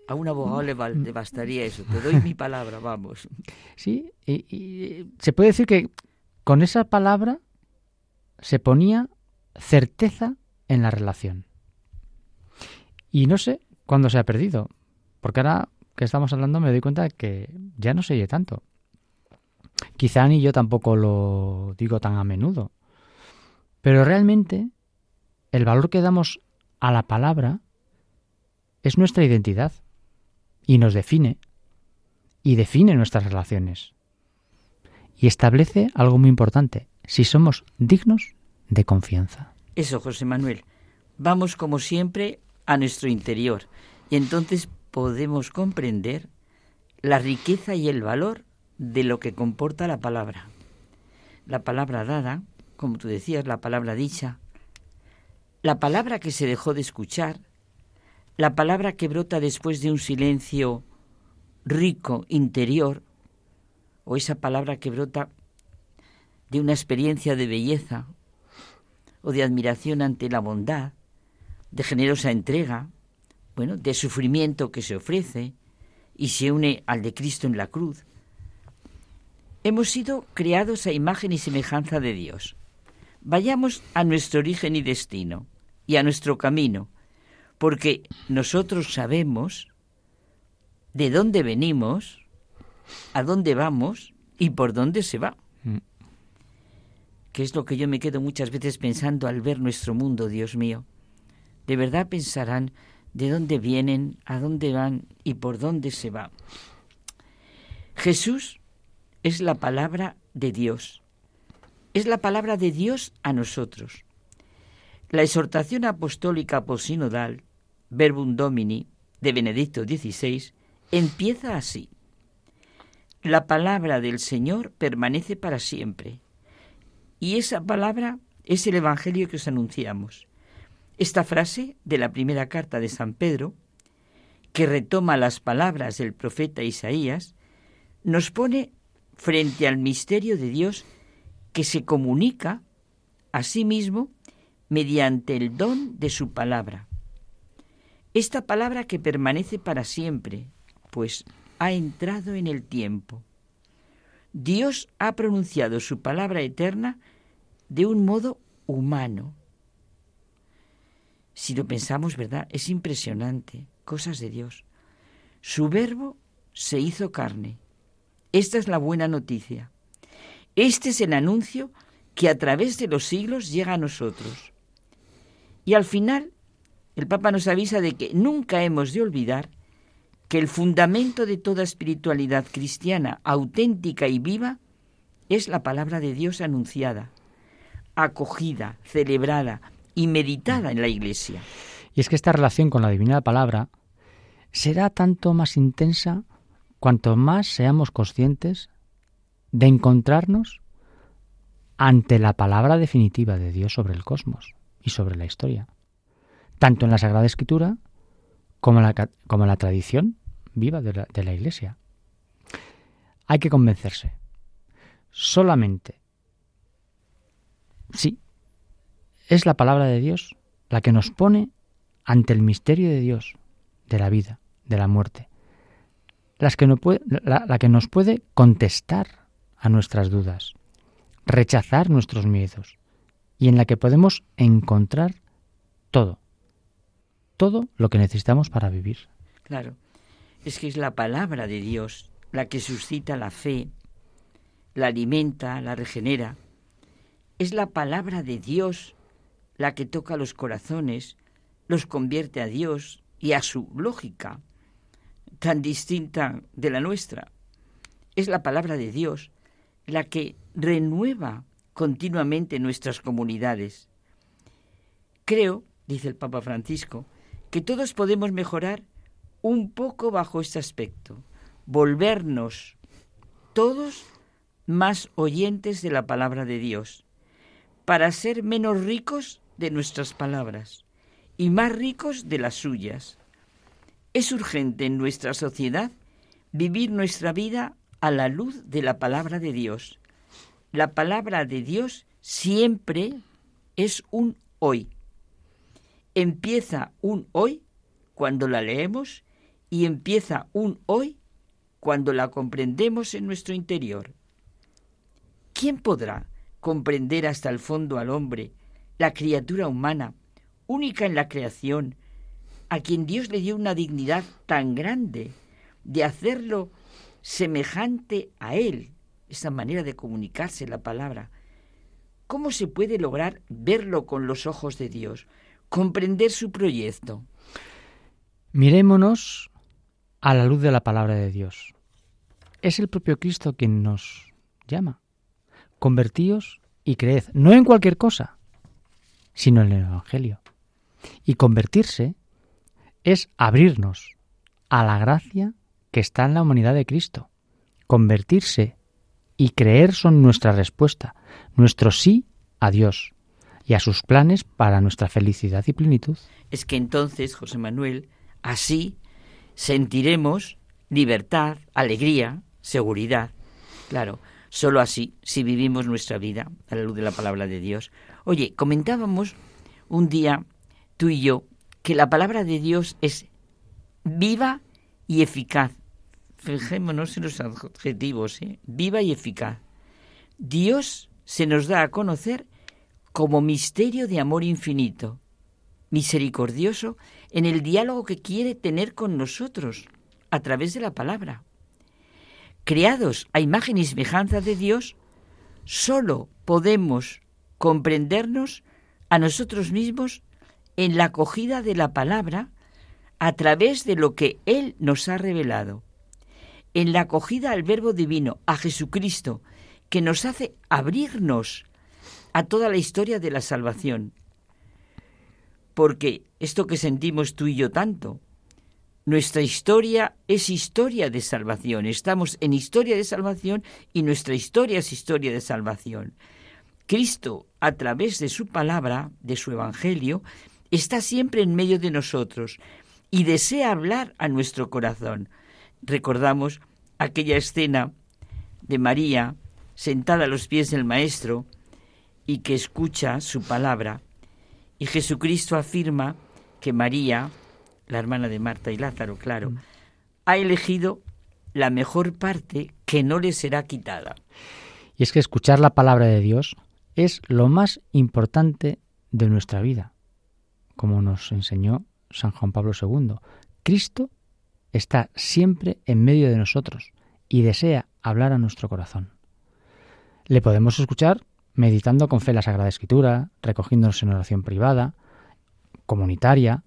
A un abogado le, bastaría eso. Te doy mi palabra, vamos. Sí, y, se puede decir que con esa palabra se ponía certeza en la relación. Y no sé cuándo se ha perdido, porque ahora que estamos hablando me doy cuenta que ya no se oye tanto. Quizá ni yo tampoco lo digo tan a menudo. Pero realmente el valor que damos a la palabra es nuestra identidad y nos define y define nuestras relaciones. Y establece algo muy importante, si somos dignos de confianza. Eso, José Manuel. Vamos como siempre a nuestro interior y entonces podemos comprender la riqueza y el valor de lo que comporta la palabra. La palabra dada, como tú decías, la palabra dicha, la palabra que se dejó de escuchar, la palabra que brota después de un silencio rico, interior, o esa palabra que brota de una experiencia de belleza o de admiración ante la bondad, de generosa entrega, bueno, de sufrimiento que se ofrece y se une al de Cristo en la cruz. Hemos sido creados a imagen y semejanza de Dios. Vayamos a nuestro origen y destino y a nuestro camino, porque nosotros sabemos de dónde venimos, a dónde vamos y por dónde se va. Mm. Que es lo que yo me quedo muchas veces pensando al ver nuestro mundo, Dios mío. De verdad pensarán de dónde vienen, a dónde van y por dónde se va. Jesús es la palabra de Dios. Es la palabra de Dios a nosotros. La exhortación apostólica posinodal, Verbum Domini, de Benedicto XVI, empieza así. La palabra del Señor permanece para siempre. Y esa palabra es el Evangelio que os anunciamos. Esta frase de la primera carta de San Pedro, que retoma las palabras del profeta Isaías, nos pone frente al misterio de Dios que se comunica a sí mismo mediante el don de su palabra. Esta palabra que permanece para siempre, pues ha entrado en el tiempo. Dios ha pronunciado su palabra eterna de un modo humano. Si lo pensamos, ¿verdad? Es impresionante, cosas de Dios. Su verbo se hizo carne. Esta es la buena noticia. Este es el anuncio que a través de los siglos llega a nosotros. Y al final, el Papa nos avisa de que nunca hemos de olvidar que el fundamento de toda espiritualidad cristiana auténtica y viva es la palabra de Dios anunciada, acogida, celebrada y meditada en la Iglesia. Y es que esta relación con la divina palabra será tanto más intensa cuanto más seamos conscientes de encontrarnos ante la palabra definitiva de Dios sobre el cosmos y sobre la historia, tanto en la Sagrada Escritura como en la, como la tradición viva de la, de la Iglesia. Hay que convencerse. Solamente, sí, es la palabra de Dios la que nos pone ante el misterio de Dios, de la vida, de la muerte, las que no puede, la que nos puede contestar a nuestras dudas, rechazar nuestros miedos, y en la que podemos encontrar todo, todo lo que necesitamos para vivir. Claro, es que es la palabra de Dios la que suscita la fe, la alimenta, la regenera. Es la palabra de Dios la que toca los corazones, los convierte a Dios y a su lógica, tan distinta de la nuestra. Es la palabra de Dios la que renueva continuamente nuestras comunidades. Creo, dice el Papa Francisco, que todos podemos mejorar un poco bajo este aspecto, volvernos todos más oyentes de la palabra de Dios, para ser menos ricos de nuestras palabras y más ricos de las suyas. Es urgente en nuestra sociedad vivir nuestra vida a la luz de la palabra de Dios, la palabra de Dios siempre es un hoy. Empieza un hoy cuando la leemos y empieza un hoy cuando la comprendemos en nuestro interior. ¿Quién podrá comprender hasta el fondo al hombre, la criatura humana, única en la creación, a quien Dios le dio una dignidad tan grande de hacerlo semejante a Él, esa manera de comunicarse la palabra. ¿Cómo se puede lograr verlo con los ojos de Dios, comprender su proyecto? Mirémonos a la luz de la palabra de Dios. Es el propio Cristo quien nos llama. Convertíos y creed, no en cualquier cosa, sino en el Evangelio. Y convertirse es abrirnos a la gracia que está en la humanidad de Cristo. Convertirse y creer son nuestra respuesta, nuestro sí a Dios y a sus planes para nuestra felicidad y plenitud. Es que entonces, José Manuel, así sentiremos libertad, alegría, seguridad. Claro, Solo así, si vivimos nuestra vida a la luz de la palabra de Dios. Oye, comentábamos un día, tú y yo, que la palabra de Dios es viva y eficaz. Fijémonos en los adjetivos, ¿eh? viva y eficaz. Dios se nos da a conocer como misterio de amor infinito, misericordioso en el diálogo que quiere tener con nosotros a través de la palabra. Creados a imagen y semejanza de Dios, solo podemos comprendernos a nosotros mismos en la acogida de la palabra a través de lo que Él nos ha revelado, en la acogida al Verbo Divino, a Jesucristo, que nos hace abrirnos a toda la historia de la salvación. Porque esto que sentimos tú y yo tanto, nuestra historia es historia de salvación. Estamos en historia de salvación y nuestra historia es historia de salvación. Cristo, a través de su palabra, de su Evangelio, está siempre en medio de nosotros y desea hablar a nuestro corazón. Recordamos aquella escena de María sentada a los pies del Maestro y que escucha su palabra. Y Jesucristo afirma que María, la hermana de Marta y Lázaro, claro, mm. ha elegido la mejor parte que no le será quitada. Y es que escuchar la palabra de Dios es lo más importante de nuestra vida, como nos enseñó San Juan Pablo II. Cristo está siempre en medio de nosotros y desea hablar a nuestro corazón. Le podemos escuchar meditando con fe la Sagrada Escritura, recogiéndonos en oración privada, comunitaria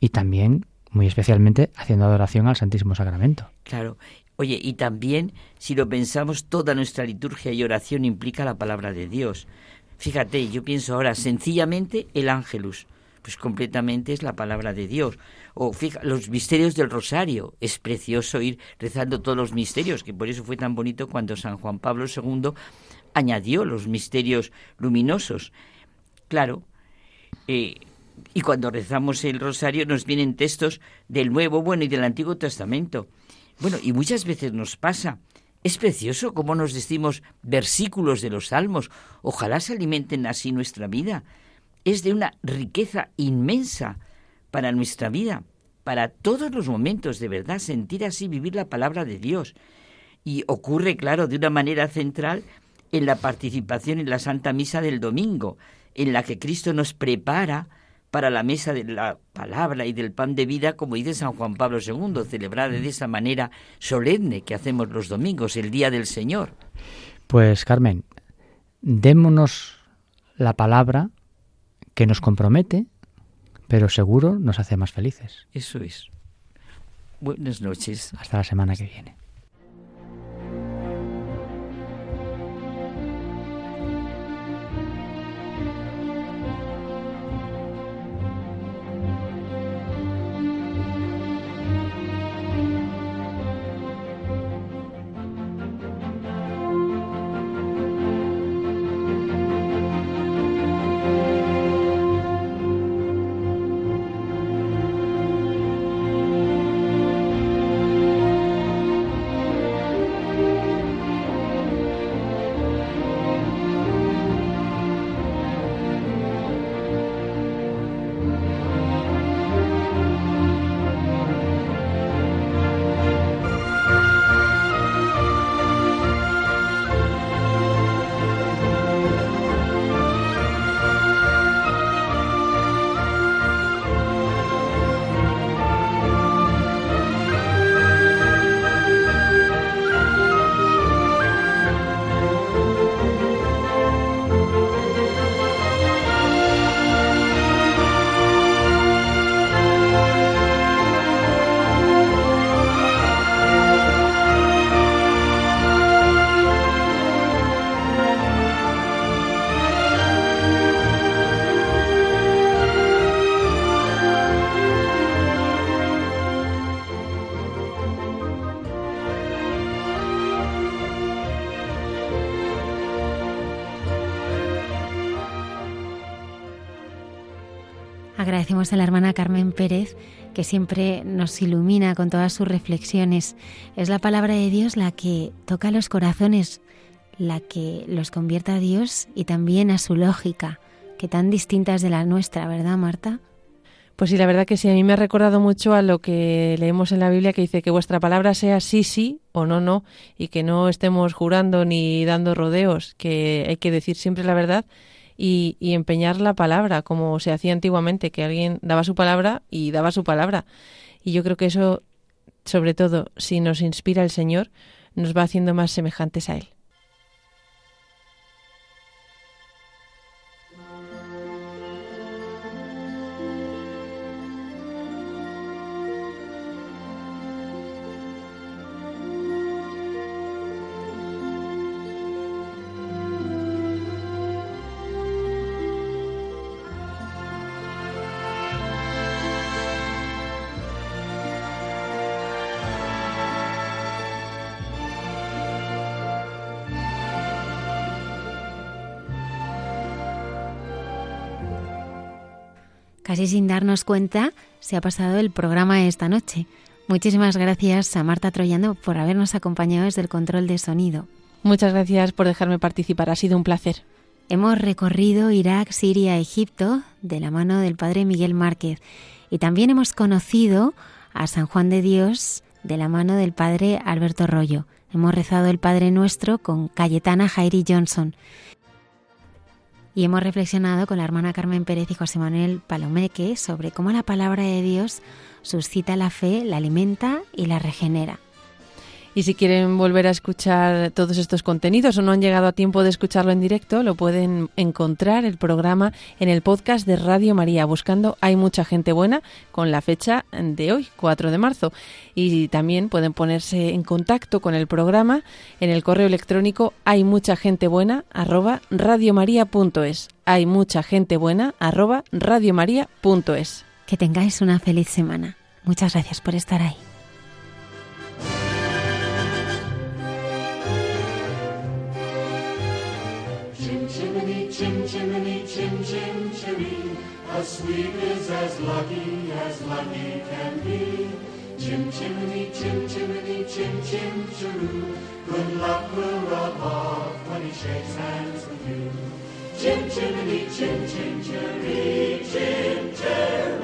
y también, muy especialmente, haciendo adoración al Santísimo Sacramento. Claro. Oye, y también, si lo pensamos, toda nuestra liturgia y oración implica la palabra de Dios. Fíjate, yo pienso ahora, sencillamente el ángelus, pues completamente es la palabra de Dios. O fija, los misterios del rosario, es precioso ir rezando todos los misterios, que por eso fue tan bonito cuando San Juan Pablo II añadió los misterios luminosos. Claro, eh, y cuando rezamos el rosario nos vienen textos del Nuevo, bueno, y del Antiguo Testamento. Bueno, y muchas veces nos pasa. Es precioso cómo nos decimos versículos de los salmos. Ojalá se alimenten así nuestra vida. Es de una riqueza inmensa para nuestra vida, para todos los momentos, de verdad, sentir así, vivir la palabra de Dios. Y ocurre, claro, de una manera central en la participación en la Santa Misa del domingo, en la que Cristo nos prepara para la mesa de la palabra y del pan de vida, como dice San Juan Pablo II, celebrada de esa manera solemne que hacemos los domingos, el Día del Señor. Pues Carmen, démonos la palabra que nos compromete, pero seguro nos hace más felices. Eso es. Buenas noches. Hasta la semana que viene. Agradecemos a la hermana Carmen Pérez, que siempre nos ilumina con todas sus reflexiones. Es la palabra de Dios la que toca los corazones, la que los convierte a Dios y también a su lógica, que tan distinta es de la nuestra, ¿verdad, Marta? Pues sí, la verdad que sí, a mí me ha recordado mucho a lo que leemos en la Biblia que dice que vuestra palabra sea sí, sí o no, no, y que no estemos jurando ni dando rodeos, que hay que decir siempre la verdad y, y empeñar la palabra, como se hacía antiguamente, que alguien daba su palabra y daba su palabra. Y yo creo que eso, sobre todo, si nos inspira el Señor, nos va haciendo más semejantes a Él. Casi sin darnos cuenta, se ha pasado el programa esta noche. Muchísimas gracias a Marta Troyano por habernos acompañado desde el control de sonido. Muchas gracias por dejarme participar, ha sido un placer. Hemos recorrido Irak, Siria, Egipto de la mano del padre Miguel Márquez y también hemos conocido a San Juan de Dios de la mano del padre Alberto Rollo. Hemos rezado el Padre Nuestro con Cayetana Jairi Johnson y hemos reflexionado con la hermana Carmen Pérez y José Manuel Palomeque sobre cómo la palabra de Dios suscita la fe, la alimenta y la regenera. Y si quieren volver a escuchar todos estos contenidos o no han llegado a tiempo de escucharlo en directo, lo pueden encontrar el programa en el podcast de Radio María, buscando Hay mucha gente buena con la fecha de hoy, 4 de marzo. Y también pueden ponerse en contacto con el programa en el correo electrónico hay mucha gente buena arroba radiomaria.es. Hay mucha gente buena arroba radiomaria.es. Que tengáis una feliz semana. Muchas gracias por estar ahí. Lucky as lucky can be. Chim chimney, chim chimney, chim chim chiroo. Good luck will rub off when he shakes hands with you. Chim chimney, chim chim chiree, chim chiroo.